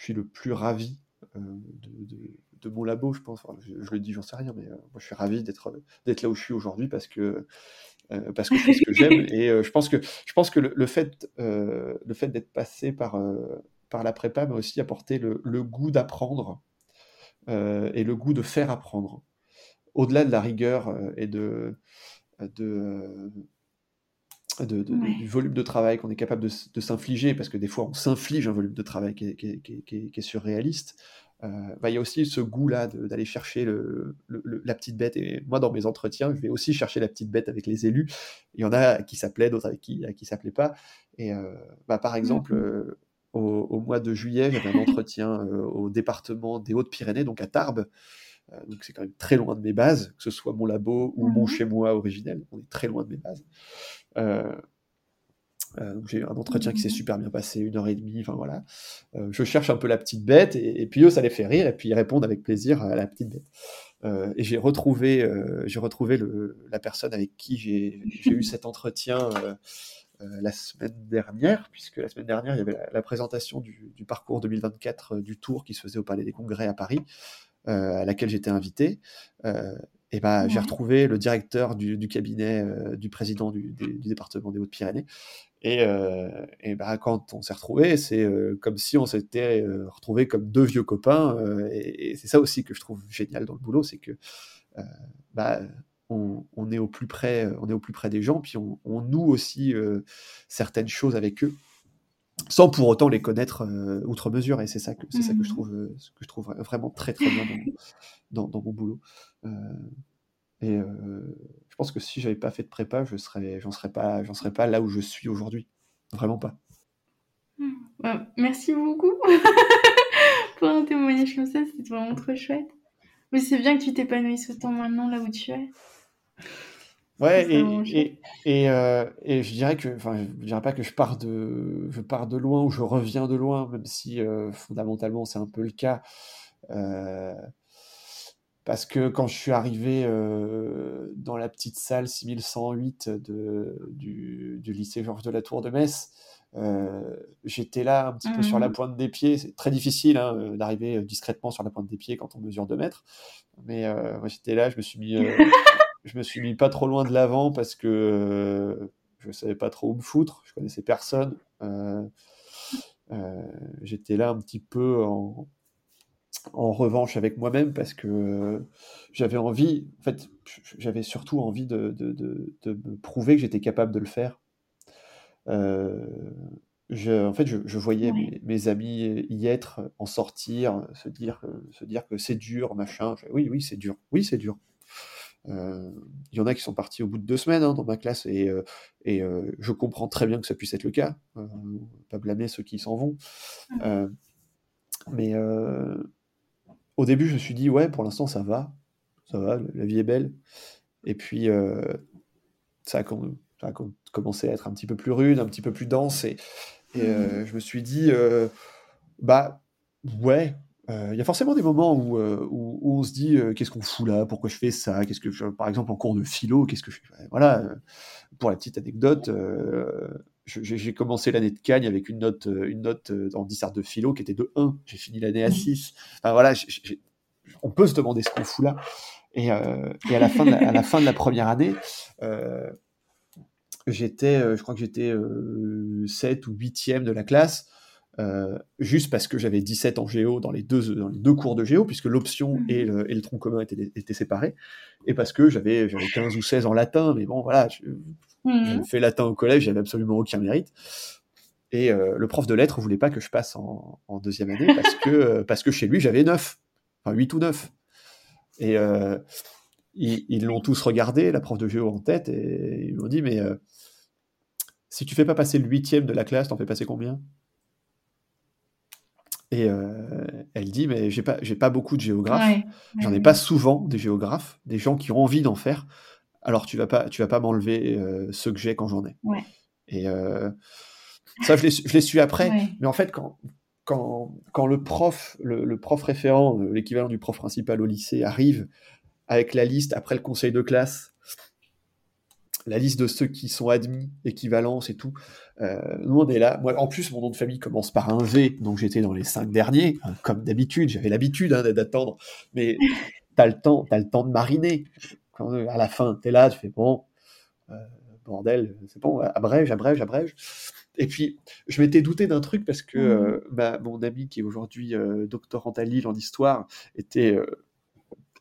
je suis le plus ravi de, de mon labo, je pense. je, le dis, j'en sais rien, mais euh, moi, je suis ravi d'être d'être là où je suis aujourd'hui parce que euh, parce que je fais ce que j'aime et euh, je pense que je pense que le, fait le fait d'être passé par par la prépa m'a aussi apporté le, le goût d'apprendre et le goût de faire apprendre au-delà de la rigueur et de de, de, du volume de travail qu'on est capable de, de s'infliger, parce que des fois on s'inflige un volume de travail qui est, qui qui est, qui est surréaliste, euh, bah, il y a aussi ce goût-là d'aller chercher le, la petite bête. Et moi, dans mes entretiens, je vais aussi chercher la petite bête avec les élus. Il y en a qui s'appelaient, d'autres avec qui, qui s'appelaient pas. Et euh, bah, par exemple, euh, au, mois de juillet, j'avais un entretien au département des Hautes-Pyrénées, donc à Tarbes. donc c'est quand même très loin de mes bases, que ce soit mon labo ou mon mmh chez-moi originel. On est très loin de mes bases. J'ai eu un entretien qui s'est super bien passé, une heure et demie, enfin voilà. je cherche un peu la petite bête, et, puis eux, ça les fait rire, et puis ils répondent avec plaisir à la petite bête. et j'ai retrouvé, j'ai retrouvé la personne avec qui j'ai eu cet entretien la semaine dernière, puisque la semaine dernière, il y avait la, présentation du, parcours 2024 du Tour qui se faisait au Palais des Congrès à Paris, à laquelle j'étais invité et ben, j'ai retrouvé le directeur du, du cabinet euh, du président du, du, département des Hautes-Pyrénées. Et, euh, et ben, quand on s'est retrouvés, c'est euh, comme si on s'était retrouvés comme deux vieux copains. et, et c'est ça aussi que je trouve génial dans le boulot, c'est que bah, on, on, est au plus près, on est au plus près des gens, puis on, on noue aussi certaines choses avec eux sans pour autant les connaître outre mesure. Et c'est ça que c'est ça que je mmh. trouve que je trouve vraiment très très bien dans, dans, dans mon boulot. Euh, et euh, je pense que si j'avais pas fait de prépa, je serais, j'en serais pas, j'en serais pas là où je suis aujourd'hui. Vraiment pas. Mmh. Bah, merci beaucoup pour un témoignage comme ça, c'est vraiment trop chouette. Mais c'est bien que tu t'épanouisses autant maintenant là où tu es. Ouais, et, et, euh, et, je dirais que, enfin, je dirais pas que je pars de, je pars de loin ou je reviens de loin, même si fondamentalement c'est un peu le cas. Euh, parce que quand je suis arrivé euh, dans la petite salle 6108 de, du, du, lycée Georges de la Tour de Metz, euh, j'étais là un petit peu sur la mmh. pointe des pieds. C'est très difficile hein, euh, d'arriver discrètement sur la pointe des pieds quand on mesure 2 mètres. Mais moi j'étais là, je me suis mis, je me suis mis pas trop loin de l'avant parce que je savais pas trop où me foutre. Je connaissais personne. j'étais là un petit peu en, en revanche avec moi-même parce que j'avais envie, en fait, j'avais surtout envie de, de, de, me prouver que j'étais capable de le faire. Euh, je, en fait, je, je voyais mes, amis y être, en sortir, se dire, se dire que c'est dur, machin. oui, oui, c'est dur. Oui, c'est dur. Euh, il y en a qui sont partis au bout de deux semaines hein, dans ma classe et, euh, et je comprends très bien que ça puisse être le cas. pas blâmer ceux qui s'en vont. Mmh. mais au début, je me suis dit, ouais, pour l'instant, ça va. Ça va, la vie est belle. Et puis, euh, ça, a, commencé à être un petit peu plus rude, un petit peu plus dense. Et, euh, mmh. je me suis dit, euh, bah, ouais, il y a forcément des moments où, où, on se dit, qu'est-ce qu'on fout là Pourquoi je fais ça Qu'est-ce que, par exemple, en cours de philo, qu'est-ce que je Voilà, pour la petite anecdote, j'ai commencé l'année de Cagne avec une note, euh, une note euh, en dissert de philo qui était de 1. J'ai fini l'année à 6. Enfin voilà, on peut se demander ce qu'on fout là. Et, euh, et, à, la fin de la, à la fin de la première année, j'étais, je crois que j'étais 7 ou 8e de la classe. Juste parce que j'avais 17 en géo dans les deux, dans les deux cours de géo, puisque l'option mmh. et, le, et, le, tronc commun étaient, étaient séparés, et parce que j'avais 15 ou 16 en latin, mais bon, voilà, je, mhm. fait latin au collège, j'avais absolument aucun mérite. Et euh, le prof de lettres voulait pas que je passe en, deuxième année parce que, euh, parce que chez lui, j'avais 9, enfin 8 ou 9. Et euh, ils l'ont tous regardé, la prof de géo en tête, et ils m'ont dit Mais si tu fais pas passer le huitième de la classe, t'en fais passer combien? Et elle dit Mais j'ai pas, pas beaucoup de géographes, j'en ai pas souvent des géographes, des gens qui ont envie d'en faire. Alors tu vas pas, tu vas pas m'enlever euh, ce que j'ai quand j'en ai. Et euh, ça, je l'ai su après. Mais en fait, quand, quand, quand le prof, le, prof référent, l'équivalent du prof principal au lycée, arrive avec la liste après le conseil de classe, la liste de ceux qui sont admis, équivalence et tout. Euh, nous, on est là. Moi, en plus, mon nom de famille commence par un V, donc j'étais dans les cinq derniers, comme d'habitude. J'avais l'habitude hein, d'attendre, mais t'as le temps, as le temps de mariner à la fin, tu es là, tu fais bon, euh, bordel, c'est bon, abrège, abrège, abrège. Et puis, je m'étais douté d'un truc parce que mmh. euh, mon ami qui est aujourd'hui euh, doctorant à Lille en histoire était,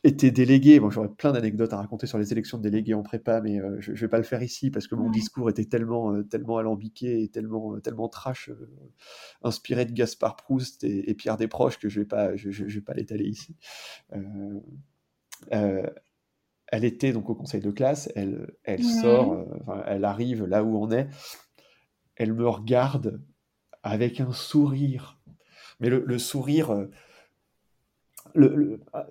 était délégué. Bon, j'aurais plein d'anecdotes à raconter sur les élections de délégués en prépa, mais je ne vais pas le faire ici parce que mon discours était tellement, tellement alambiqué et tellement, tellement trash, inspiré de Gaspard Proust et, Pierre Desproges que je ne vais pas, je, je, vais pas l'étaler ici. Euh, elle était donc au conseil de classe, elle, elle sort, euh, elle arrive là où on est, elle me regarde avec un sourire, mais le, sourire, euh, le, ah,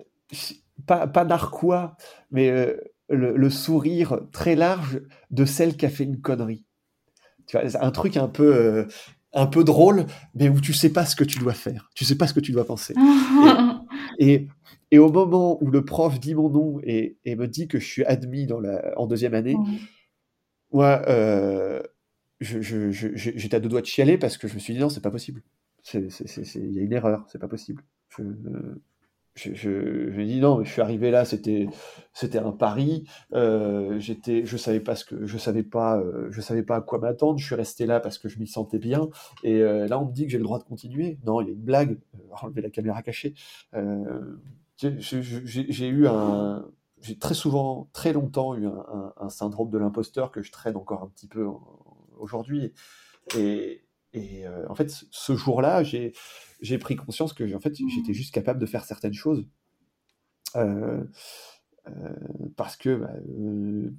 pas, pas narquois, mais euh, le, sourire très large de celle qui a fait une connerie. Tu vois, un truc un peu, un peu drôle, mais où tu sais pas ce que tu dois faire, tu sais pas ce que tu dois penser. et, et, au moment où le prof dit mon nom et, et me dit que je suis admis dans la, en deuxième année, moi, euh, j'étais à deux doigts de chialer parce que je me suis dit non, c'est pas possible. Il y a une erreur, c'est pas possible. Je, je, je, je, dis non, mais je suis arrivé là, c'était c'était un pari. Euh, j'étais, je savais pas ce que, je savais pas, euh, je savais pas à quoi m'attendre. Je suis resté là parce que je m'y sentais bien. Et euh, là, on me dit que j'ai le droit de continuer. Non, il y a une blague. Enlever la caméra cachée. J'ai eu un, j'ai très souvent, très longtemps eu un, un, un syndrome de l'imposteur que je traîne encore un petit peu aujourd'hui. Et, et euh, en fait, ce jour-là, j'ai pris conscience que j'étais juste capable de faire certaines choses. Euh, euh, parce que bah,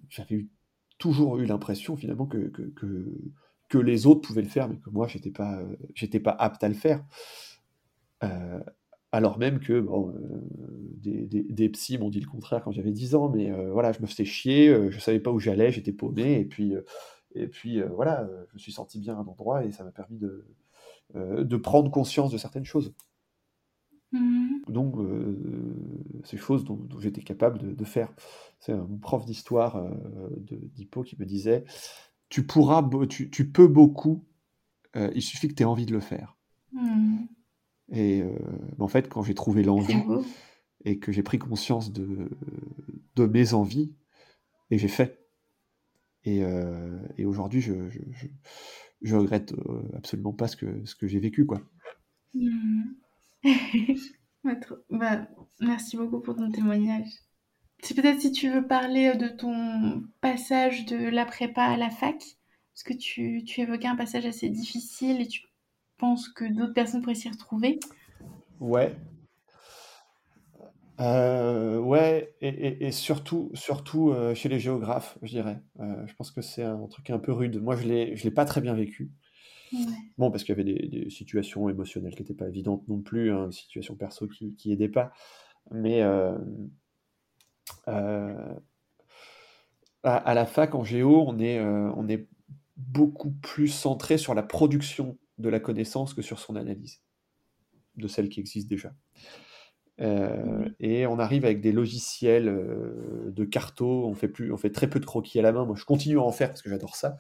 j'avais toujours eu l'impression finalement que, les autres pouvaient le faire, mais que moi, euh, j'étais pas apte à le faire. Alors même que des, psys m'ont dit le contraire quand j'avais 10 ans, mais voilà, je me faisais chier, je savais pas où j'allais, j'étais paumé, et puis, et puis voilà, je me suis senti bien à un endroit et ça m'a permis de, euh, de prendre conscience de certaines choses. Mmh. Donc, euh, ces choses dont, dont j'étais capable de, de faire. C'est un prof d'histoire euh, d'Hippo qui me disait Tu pourras, tu, tu peux beaucoup, euh, il suffit que tu aies envie de le faire. Mmh. Et euh, en fait, quand j'ai trouvé l'envie et que j'ai pris conscience de, de mes envies, et j'ai fait. Et, euh, et aujourd'hui, je, je, je, je regrette euh, absolument pas ce que, ce que j'ai vécu, quoi. Mmh. bah, merci beaucoup pour ton témoignage. C'est peut-être si tu veux parler de ton passage de la prépa à la fac, parce que tu, tu évoquais un passage assez difficile et tu penses que d'autres personnes pourraient s'y retrouver. Ouais, euh, ouais, et, et, et, surtout, surtout euh, chez les géographes, je dirais. Euh, je pense que c'est un truc un peu rude. Moi, je je l'ai pas très bien vécu. Ouais. Bon, parce qu'il y avait des, des, situations émotionnelles qui n'étaient pas évidentes non plus, hein, des situations perso qui, qui aidaient pas. Mais à, à, la fac en géo, on est, on est beaucoup plus centré sur la production de la connaissance que sur son analyse de celle qui existe déjà. Euh, et on arrive avec des logiciels euh, de carto, on fait, plus, on fait très peu de croquis à la main. Moi, je continue à en faire parce que j'adore ça.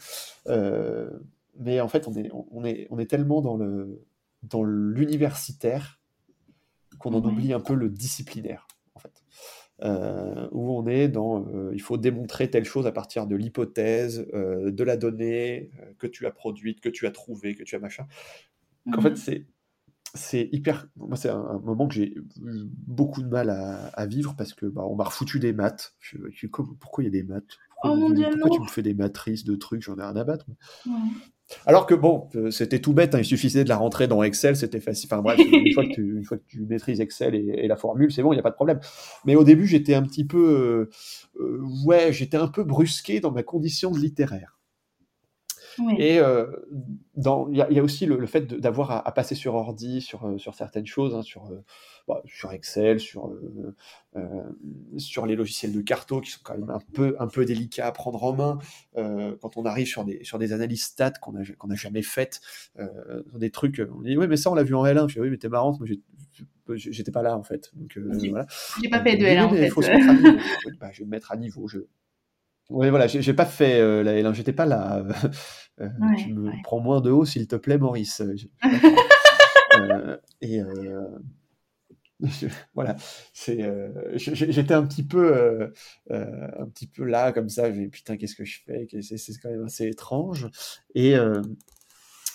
Euh, mais en fait, on est, on est, on est tellement dans, le, dans l'universitaire qu'on en ouais. oublie un peu le disciplinaire, en fait. Où on est dans il faut démontrer telle chose à partir de l'hypothèse, de la donnée que tu as produite, que tu as trouvée, que tu as machin. Mmh. En fait, c'est c'est hyper. Moi, c'est un, un, moment que j'ai eu beaucoup de mal à, à vivre parce que bah, on m'a refoutu des maths. Je, je, pourquoi il y a des maths? Pourquoi, oh, Dieu, pourquoi tu me fais des matrices de trucs? J'en ai rien à battre. Ouais. Alors que bon, euh, c'était tout bête, hein, il suffisait de la rentrer dans Excel, c'était facile. Enfin bref, une fois, que tu, une fois que tu maîtrises Excel et, et la formule, c'est bon, il n'y a pas de problème. Mais au début, j'étais un petit peu, euh, euh, ouais, j'étais un peu brusqué dans ma condition de littéraire. Oui. Et euh, il y, y, a aussi le, le fait d'avoir à, à, passer sur ordi, sur, euh, sur certaines choses, hein, sur, euh, bah, sur Excel, sur, euh, sur les logiciels de carto qui sont quand même un peu, un peu délicats à prendre en main. Quand on arrive sur des, sur des analyses stats qu'on n'a jamais faites, des trucs, on dit, oui, mais ça, on l'a vu en L1. Je dis, oui, mais t'es marrante, moi, j'étais pas là, en fait. Donc, voilà. J'ai pas fait de L1, en fait. Il faut se mettre à niveau. bah, je vais me mettre à niveau. Je, oui, voilà, j'ai pas fait euh, la L1, j'étais pas là. Euh, ouais, tu me ouais. prends moins de haut, s'il te plaît, Maurice. euh, et euh, je, voilà, c'est, j'étais un petit peu, un petit peu là comme ça. Putain, qu'est-ce que je fais? C'est quand même assez étrange. Et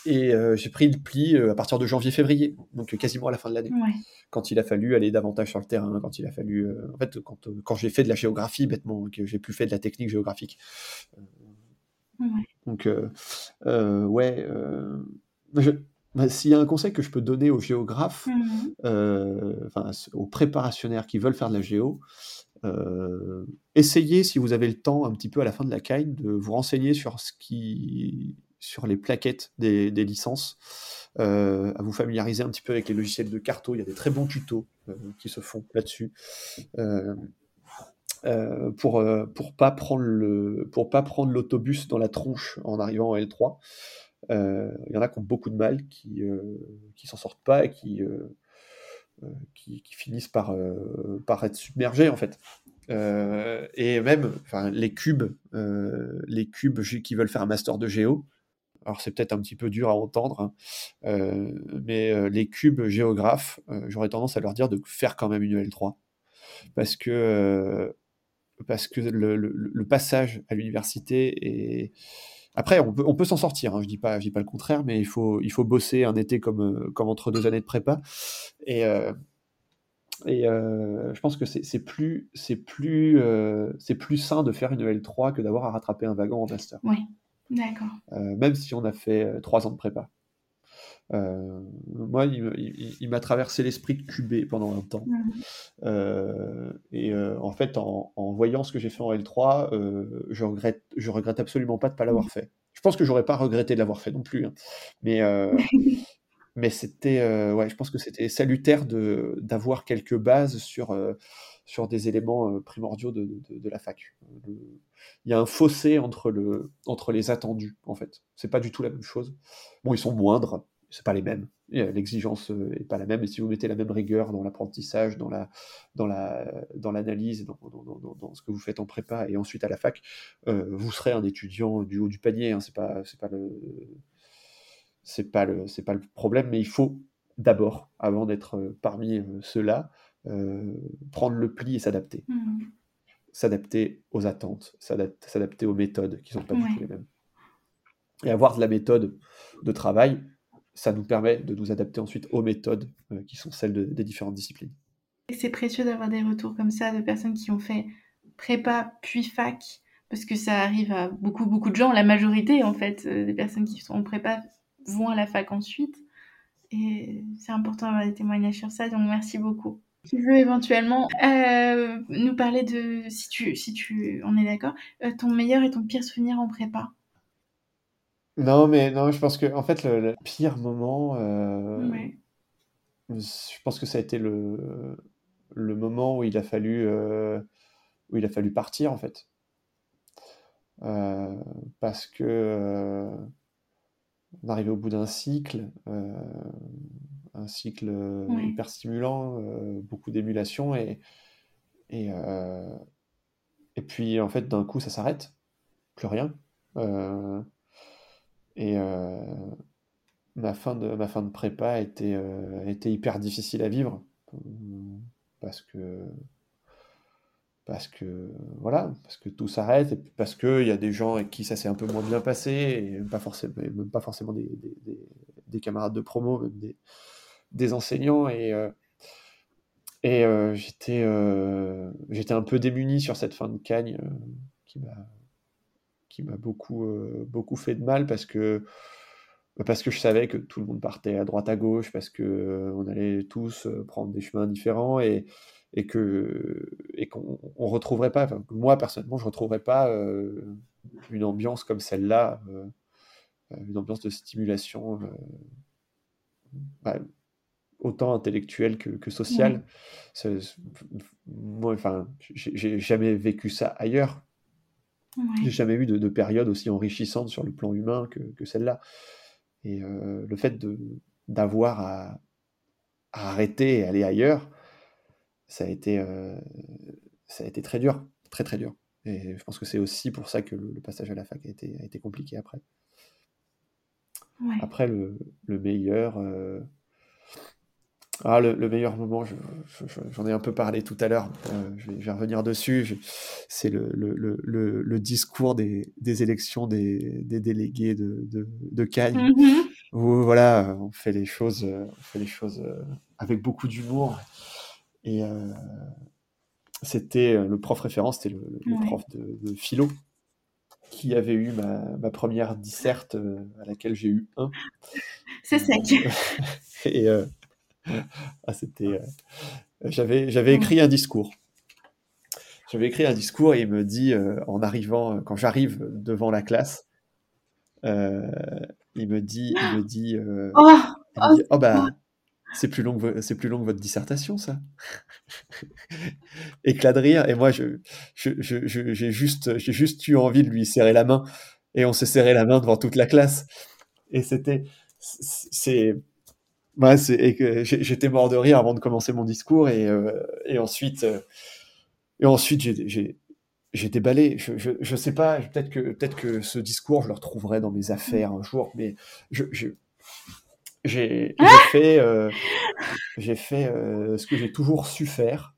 et euh, j'ai pris le pli euh, à partir de janvier-février, donc quasiment à la fin de l'année. Ouais. Quand il a fallu aller davantage sur le terrain, quand il a fallu. Euh, en fait, quand, quand j'ai fait de la géographie, bêtement, que j'ai plus fait de la technique géographique. Ouais. Donc, ouais. Je, bah, S'il y a un conseil que je peux donner aux géographes, mmh. aux préparationnaires qui veulent faire de la géo, essayez, si vous avez le temps, un petit peu à la fin de la CAIN, de vous renseigner sur ce qui sur les plaquettes des, licences, euh, à vous familiariser un petit peu avec les logiciels de carto. Il y a des très bons tutos euh, qui se font là-dessus. Euh, pour pour pas prendre pour pas prendre l'autobus dans la tronche en arrivant en L3. Il y en a qui ont beaucoup de mal, qui qui s'en sortent pas et qui qui, finissent par, par être submergés en fait. et même, les cubes, les cubes qui veulent faire un master de géo, alors c'est peut-être un petit peu dur à entendre, hein, euh, mais euh, les cubes géographes, euh, j'aurais tendance à leur dire de faire quand même une L3. Parce que, parce que le, passage à l'université est... Après, on peut, on peut s'en sortir, hein, je dis pas, dis pas le contraire, mais il faut, il faut bosser un été comme, comme entre deux années de prépa. Et, et je pense que c'est plus, plus, c'est plus sain de faire une L3 que d'avoir à rattraper un wagon en master. Oui. D'accord. Euh, même si on a fait euh, trois ans de prépa. Euh, moi, il, m'a traversé l'esprit de QB pendant un temps. et en fait, en, voyant ce que j'ai fait en L3, je regrette, je regrette absolument pas de ne pas l'avoir fait. Je pense que j'aurais pas regretté de l'avoir fait non plus. Hein. Mais, mais c'était, ouais, je pense que c'était salutaire de, d'avoir quelques bases sur, sur des éléments primordiaux de, de, la fac il y a un fossé entre, le, entre les attendus, en fait. C'est pas du tout la même chose. Bon, ils sont moindres, c'est pas les mêmes. L'exigence euh, est pas la même. Et si vous mettez la même rigueur dans l'apprentissage, dans la, dans la, dans l'analyse, dans, dans, dans, ce que vous faites en prépa et ensuite à la fac, euh, vous serez un étudiant du haut du panier. Hein. C'est pas, pas pas c'est pas le problème. Mais il faut d'abord, avant d'être euh, parmi ceux-là, prendre le pli et s'adapter. Mmh s'adapter aux attentes, s'adapter aux méthodes qui ne sont pas du tout les mêmes. Et avoir de la méthode de travail, ça nous permet de nous adapter ensuite aux méthodes euh, qui sont celles des différentes disciplines. C'est précieux d'avoir des retours comme ça de personnes qui ont fait prépa puis fac, parce que ça arrive à beaucoup, beaucoup de gens. La majorité, en fait, euh, des personnes qui sont en prépa vont à la fac ensuite. Et c'est important d'avoir des témoignages sur ça, donc merci beaucoup tu veux éventuellement euh, nous parler de, si tu, si tu en es d'accord, euh, ton meilleur et ton pire souvenir en prépa? Non, mais non, je pense que en fait le, pire moment, euh, je pense que ça a été le, le moment où il a fallu où il a fallu partir en fait, parce que on arrivait au bout d'un cycle un cycle euh, hyper stimulant, euh, beaucoup d'émulation et, et, euh, et puis en fait d'un coup ça s'arrête, plus rien. et ma fin de ma fin de prépa était, était hyper difficile à vivre. Parce que parce que voilà, parce que tout s'arrête, et parce qu'il y a des gens avec qui ça s'est un peu moins bien passé, et pas forcément, même pas forcément des, des, des, camarades de promo, même des, des enseignants et, euh, et euh, j'étais, euh, j'étais un peu démuni sur cette fin de cagne qui m'a qui m'a beaucoup, beaucoup fait de mal parce que, parce que je savais que tout le monde partait à droite à gauche, parce que on allait tous prendre des chemins différents et, et que et qu'on on retrouverait pas, moi personnellement, je retrouverais pas une ambiance comme celle-là, une ambiance de stimulation. Bah, autant intellectuel que, que social. Moi, enfin, j'ai jamais vécu ça ailleurs. J'ai jamais eu de, période aussi enrichissante sur le plan humain que, que celle-là. Et euh, le fait d'avoir à, arrêter et aller ailleurs, ça a été, euh, ça a été très dur, très très dur. Et je pense que c'est aussi pour ça que le, passage à la fac a été, a été compliqué après. Après, le, le meilleur, euh, ah, le, meilleur moment, j'en ai un peu parlé tout à l'heure, euh, je, vais, revenir dessus, c'est le, le, discours des, des élections des, des, délégués de, de, de Cagnes, mm-hmm. où voilà, on fait les choses, on fait les choses euh, avec beaucoup d'humour. Et euh, c'était le prof référent, c'était le, prof de, philo, qui avait eu ma, ma première disserte à laquelle j'ai eu un. C'est sec. et ah, c'était. Euh, j'avais, j'avais écrit un discours. J'avais écrit un discours et il me dit, euh, en arrivant, quand j'arrive devant la classe, euh, il me dit, il me dit, oh, oh, oh, bah, c'est plus long que, c'est plus long que votre dissertation, ça. Éclat de rire. Et moi, je, j'ai juste, j'ai juste eu envie de lui serrer la main. Et on s'est serré la main devant toute la classe. Et c'était, c'est, c'est, j'étais mort de rire avant de commencer mon discours. Et, euh, et ensuite, euh, et ensuite, j'ai, déballé. Je, je, je, sais pas, peut-être que, peut-être que ce discours, je le retrouverai dans mes affaires un jour, mais je, fait, euh, j'ai fait euh, ce que j'ai toujours su faire,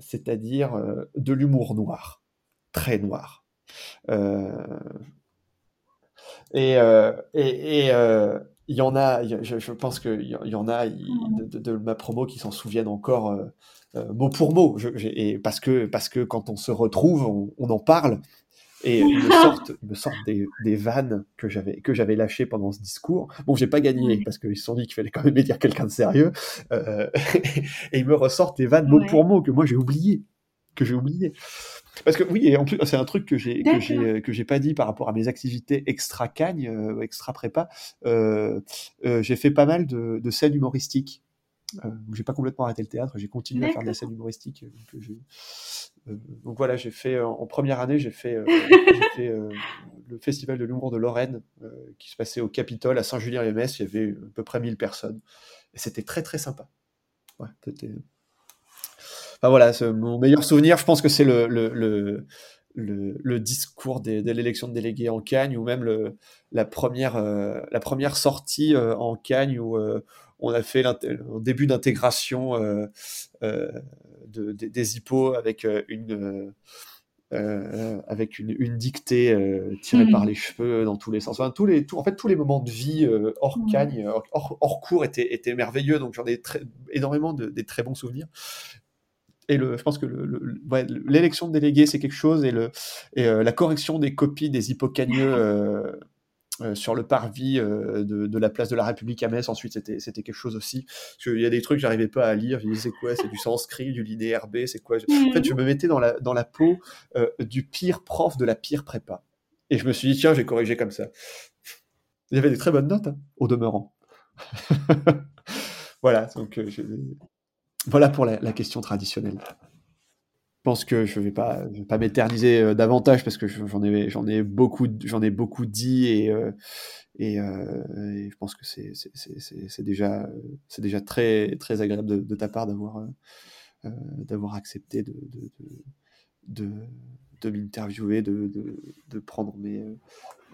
c'est-à-dire de l'humour noir, très noir. Et et, et il y en a, je, je pense qu'il y en a de, de, de, ma promo qui s'en souviennent encore euh, mot pour mot, je, et parce que parce que quand on se retrouve, on, on en parle et ils me sortent, ils me sortent des, des vannes que j'avais que j'avais lâchées pendant ce discours. Bon, j'ai pas gagné parce qu'ils se sont dit qu'il fallait quand même dire quelqu'un de sérieux, euh, et ils me ressortent des vannes mot ouais. pour mot que moi j'ai oublié, que j'ai oublié. Parce que oui, et en plus c'est un truc que j'ai que j'ai que j'ai pas dit par rapport à mes activités extra cagne, euh, extra prépa. Euh, euh, j'ai fait pas mal de, de scènes humoristiques euh, j'ai pas complètement arrêté le théâtre, j'ai continué à faire des scènes humoristiques. Donc, donc voilà, j'ai fait en, première année, j'ai fait, fait le festival de l'humour de Lorraine qui se passait au Capitole à Saint-Julien-les-Metz. Il y avait à peu près 1000 personnes et c'était très très sympa. Ouais, c'était. Enfin voilà, mon meilleur souvenir, je pense que c'est le, le, le le, le, discours des, de l'élection de délégués en Cagne ou même le, la, première, euh, la première sortie euh, en Cagne où euh, on a fait un début d'intégration de, de, des hippos avec une. avec une, une dictée tirée mmh. par les cheveux dans tous les sens. Enfin, tous les, tout, en fait, tous les moments de vie hors mmh. Cagne, hors, hors, cours étaient, étaient merveilleux. Donc, j'en ai très, énormément de, des très bons souvenirs et le, je pense que l'élection de délégués, c'est quelque chose, et, le, et euh, la correction des copies des hippocagneux euh, euh, sur le parvis de, la place de la République à Metz, ensuite, c'était quelque chose aussi. Parce qu'il y a des trucs que j'arrivais pas à lire, je disais, c'est quoi? C'est du sanskrit, du linéaire B, c'est quoi? En fait, je me mettais dans la, dans la peau du pire prof de la pire prépa. Et je me suis dit, tiens, j'ai corrigé comme ça. Il y avait des très bonnes notes, hein, au demeurant. voilà, donc voilà pour la, question traditionnelle. Je pense que je ne vais pas, m'éterniser euh, davantage parce que j'en ai, beaucoup, ai beaucoup dit et, euh, euh, et, je pense que c'est, déjà, très, agréable de, ta part d'avoir, accepté de, m'interviewer, de, prendre mes,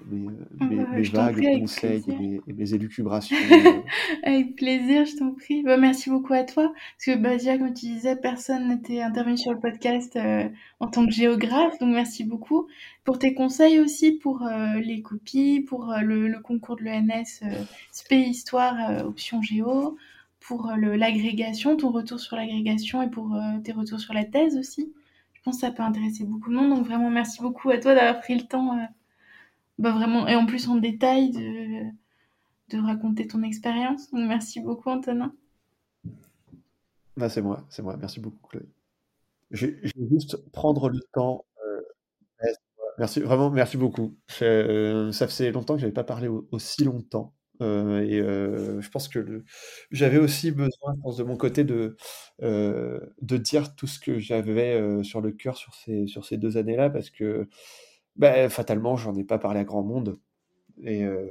mes, mes, mes vagues conseils et mes, et mes, élucubrations. avec plaisir, je t'en prie. Bah, merci beaucoup à toi. Parce que bah, déjà, comme tu disais, personne n'était intervenu sur le podcast euh, en tant que géographe. Donc merci beaucoup pour tes conseils aussi, pour euh, les copies, pour euh, le, le, concours de l'ENS euh, SP Histoire euh, option Géo, pour l'agrégation, ton retour sur l'agrégation et pour tes retours sur la thèse aussi. Je pense que ça peut intéresser beaucoup de monde. Donc vraiment, merci beaucoup à toi d'avoir pris le temps bah vraiment, et en plus en détail de, de raconter ton expérience. Merci beaucoup Antonin. Bah, c'est moi, c'est moi. Merci beaucoup Chloé. Je, vais juste prendre le temps. Euh, merci, vraiment, merci beaucoup. Euh, ça faisait longtemps que je n'avais pas parlé aussi longtemps. Euh, et je pense que j'avais aussi besoin, je pense, de mon côté, de, de dire tout ce que j'avais sur le cœur sur ces, sur ces deux années-là, parce que bah, fatalement, j'en ai pas parlé à grand monde. Et euh,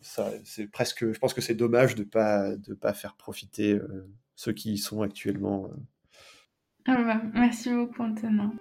ça, c'est presque, je pense que c'est dommage de pas de pas faire profiter euh, ceux qui y sont actuellement. Ah bah, merci beaucoup, Antonin.